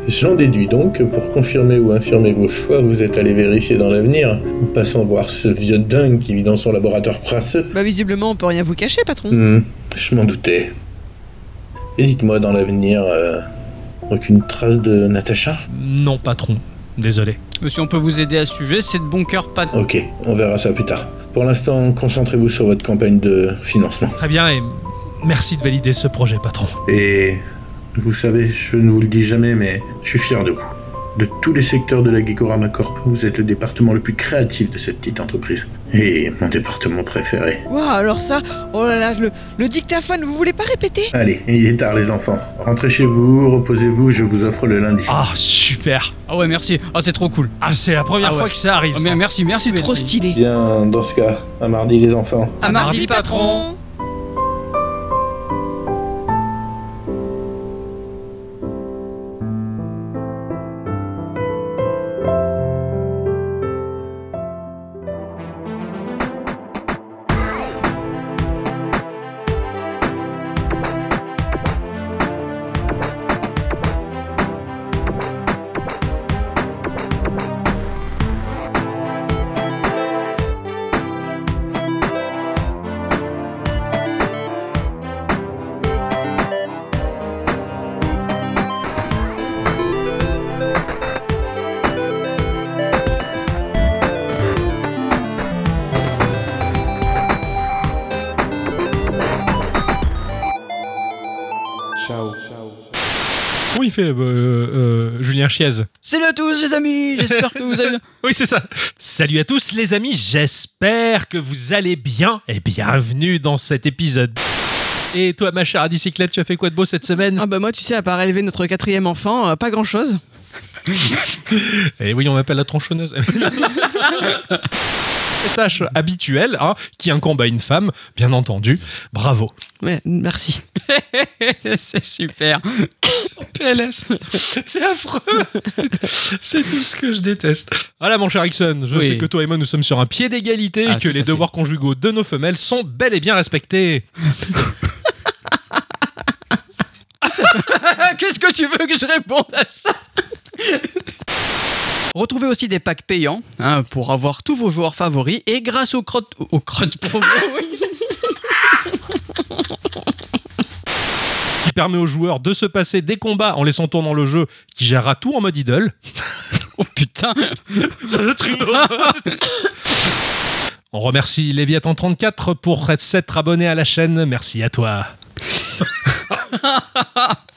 J'en déduis donc que pour confirmer ou infirmer vos choix, vous êtes allé vérifier dans l'avenir, en passant voir ce vieux dingue qui vit dans son laboratoire crasseux. Bah, visiblement, on peut rien vous cacher, patron. Hmm, je m'en doutais. Et dites-moi dans l'avenir, euh, aucune trace de Natacha Non, patron. Désolé. Si on peut vous aider à ce sujet, c'est de bon cœur, pas Ok, on verra ça plus tard. Pour l'instant, concentrez-vous sur votre campagne de financement. Très bien et merci de valider ce projet, patron. Et vous savez, je ne vous le dis jamais, mais je suis fier de vous. De tous les secteurs de la Geekorama Corp, vous êtes le département le plus créatif de cette petite entreprise. Et mon département préféré. Waouh, alors ça, oh là là, le, le dictaphone, vous voulez pas répéter? Allez, il est tard les enfants. Rentrez chez vous, reposez-vous, je vous offre le lundi. Ah, super Ah ouais, merci. Ah, c'est trop cool. Ah, c'est la première Ah ouais. fois que ça arrive. Ah, ça. mais merci, merci. Trop stylé. Bien, dans ce cas, à mardi les enfants. À mardi, patron. Fait, euh, euh, Julien Chiez Salut à tous les amis, j'espère que vous allez bien. [LAUGHS] Oui, c'est ça. Salut à tous les amis, j'espère que vous allez bien et bienvenue dans cet épisode. Et toi, ma chère Adicyclette, tu as fait quoi de beau cette semaine? Ah bah moi, tu sais, à part élever notre quatrième enfant, euh, pas grand-chose. [LAUGHS] Et oui, on m'appelle la [LAUGHS] tronçonneuse. Tâche habituelle, hein, qui incombe à une femme, bien entendu. Bravo. Ouais, merci. [LAUGHS] C'est super. PLS. C'est affreux. C'est tout ce que je déteste. Voilà, mon cher Ixon, je Oui. sais que toi et moi, nous sommes sur un pied d'égalité Ah, et que les fait. devoirs conjugaux de nos femelles sont bel et bien respectés. [LAUGHS] [LAUGHS] Qu'est-ce que tu veux que je réponde à ça Retrouvez aussi des packs payants hein, pour avoir tous vos joueurs favoris et grâce aux crottes aux crottes promo, qui permet aux joueurs de se passer des combats en laissant tournant le jeu, qui gérera tout en mode idle. [LAUGHS] oh putain, Ça doit être une On remercie Léviathan34 pour s'être abonné à la chaîne. Merci à toi. [LAUGHS]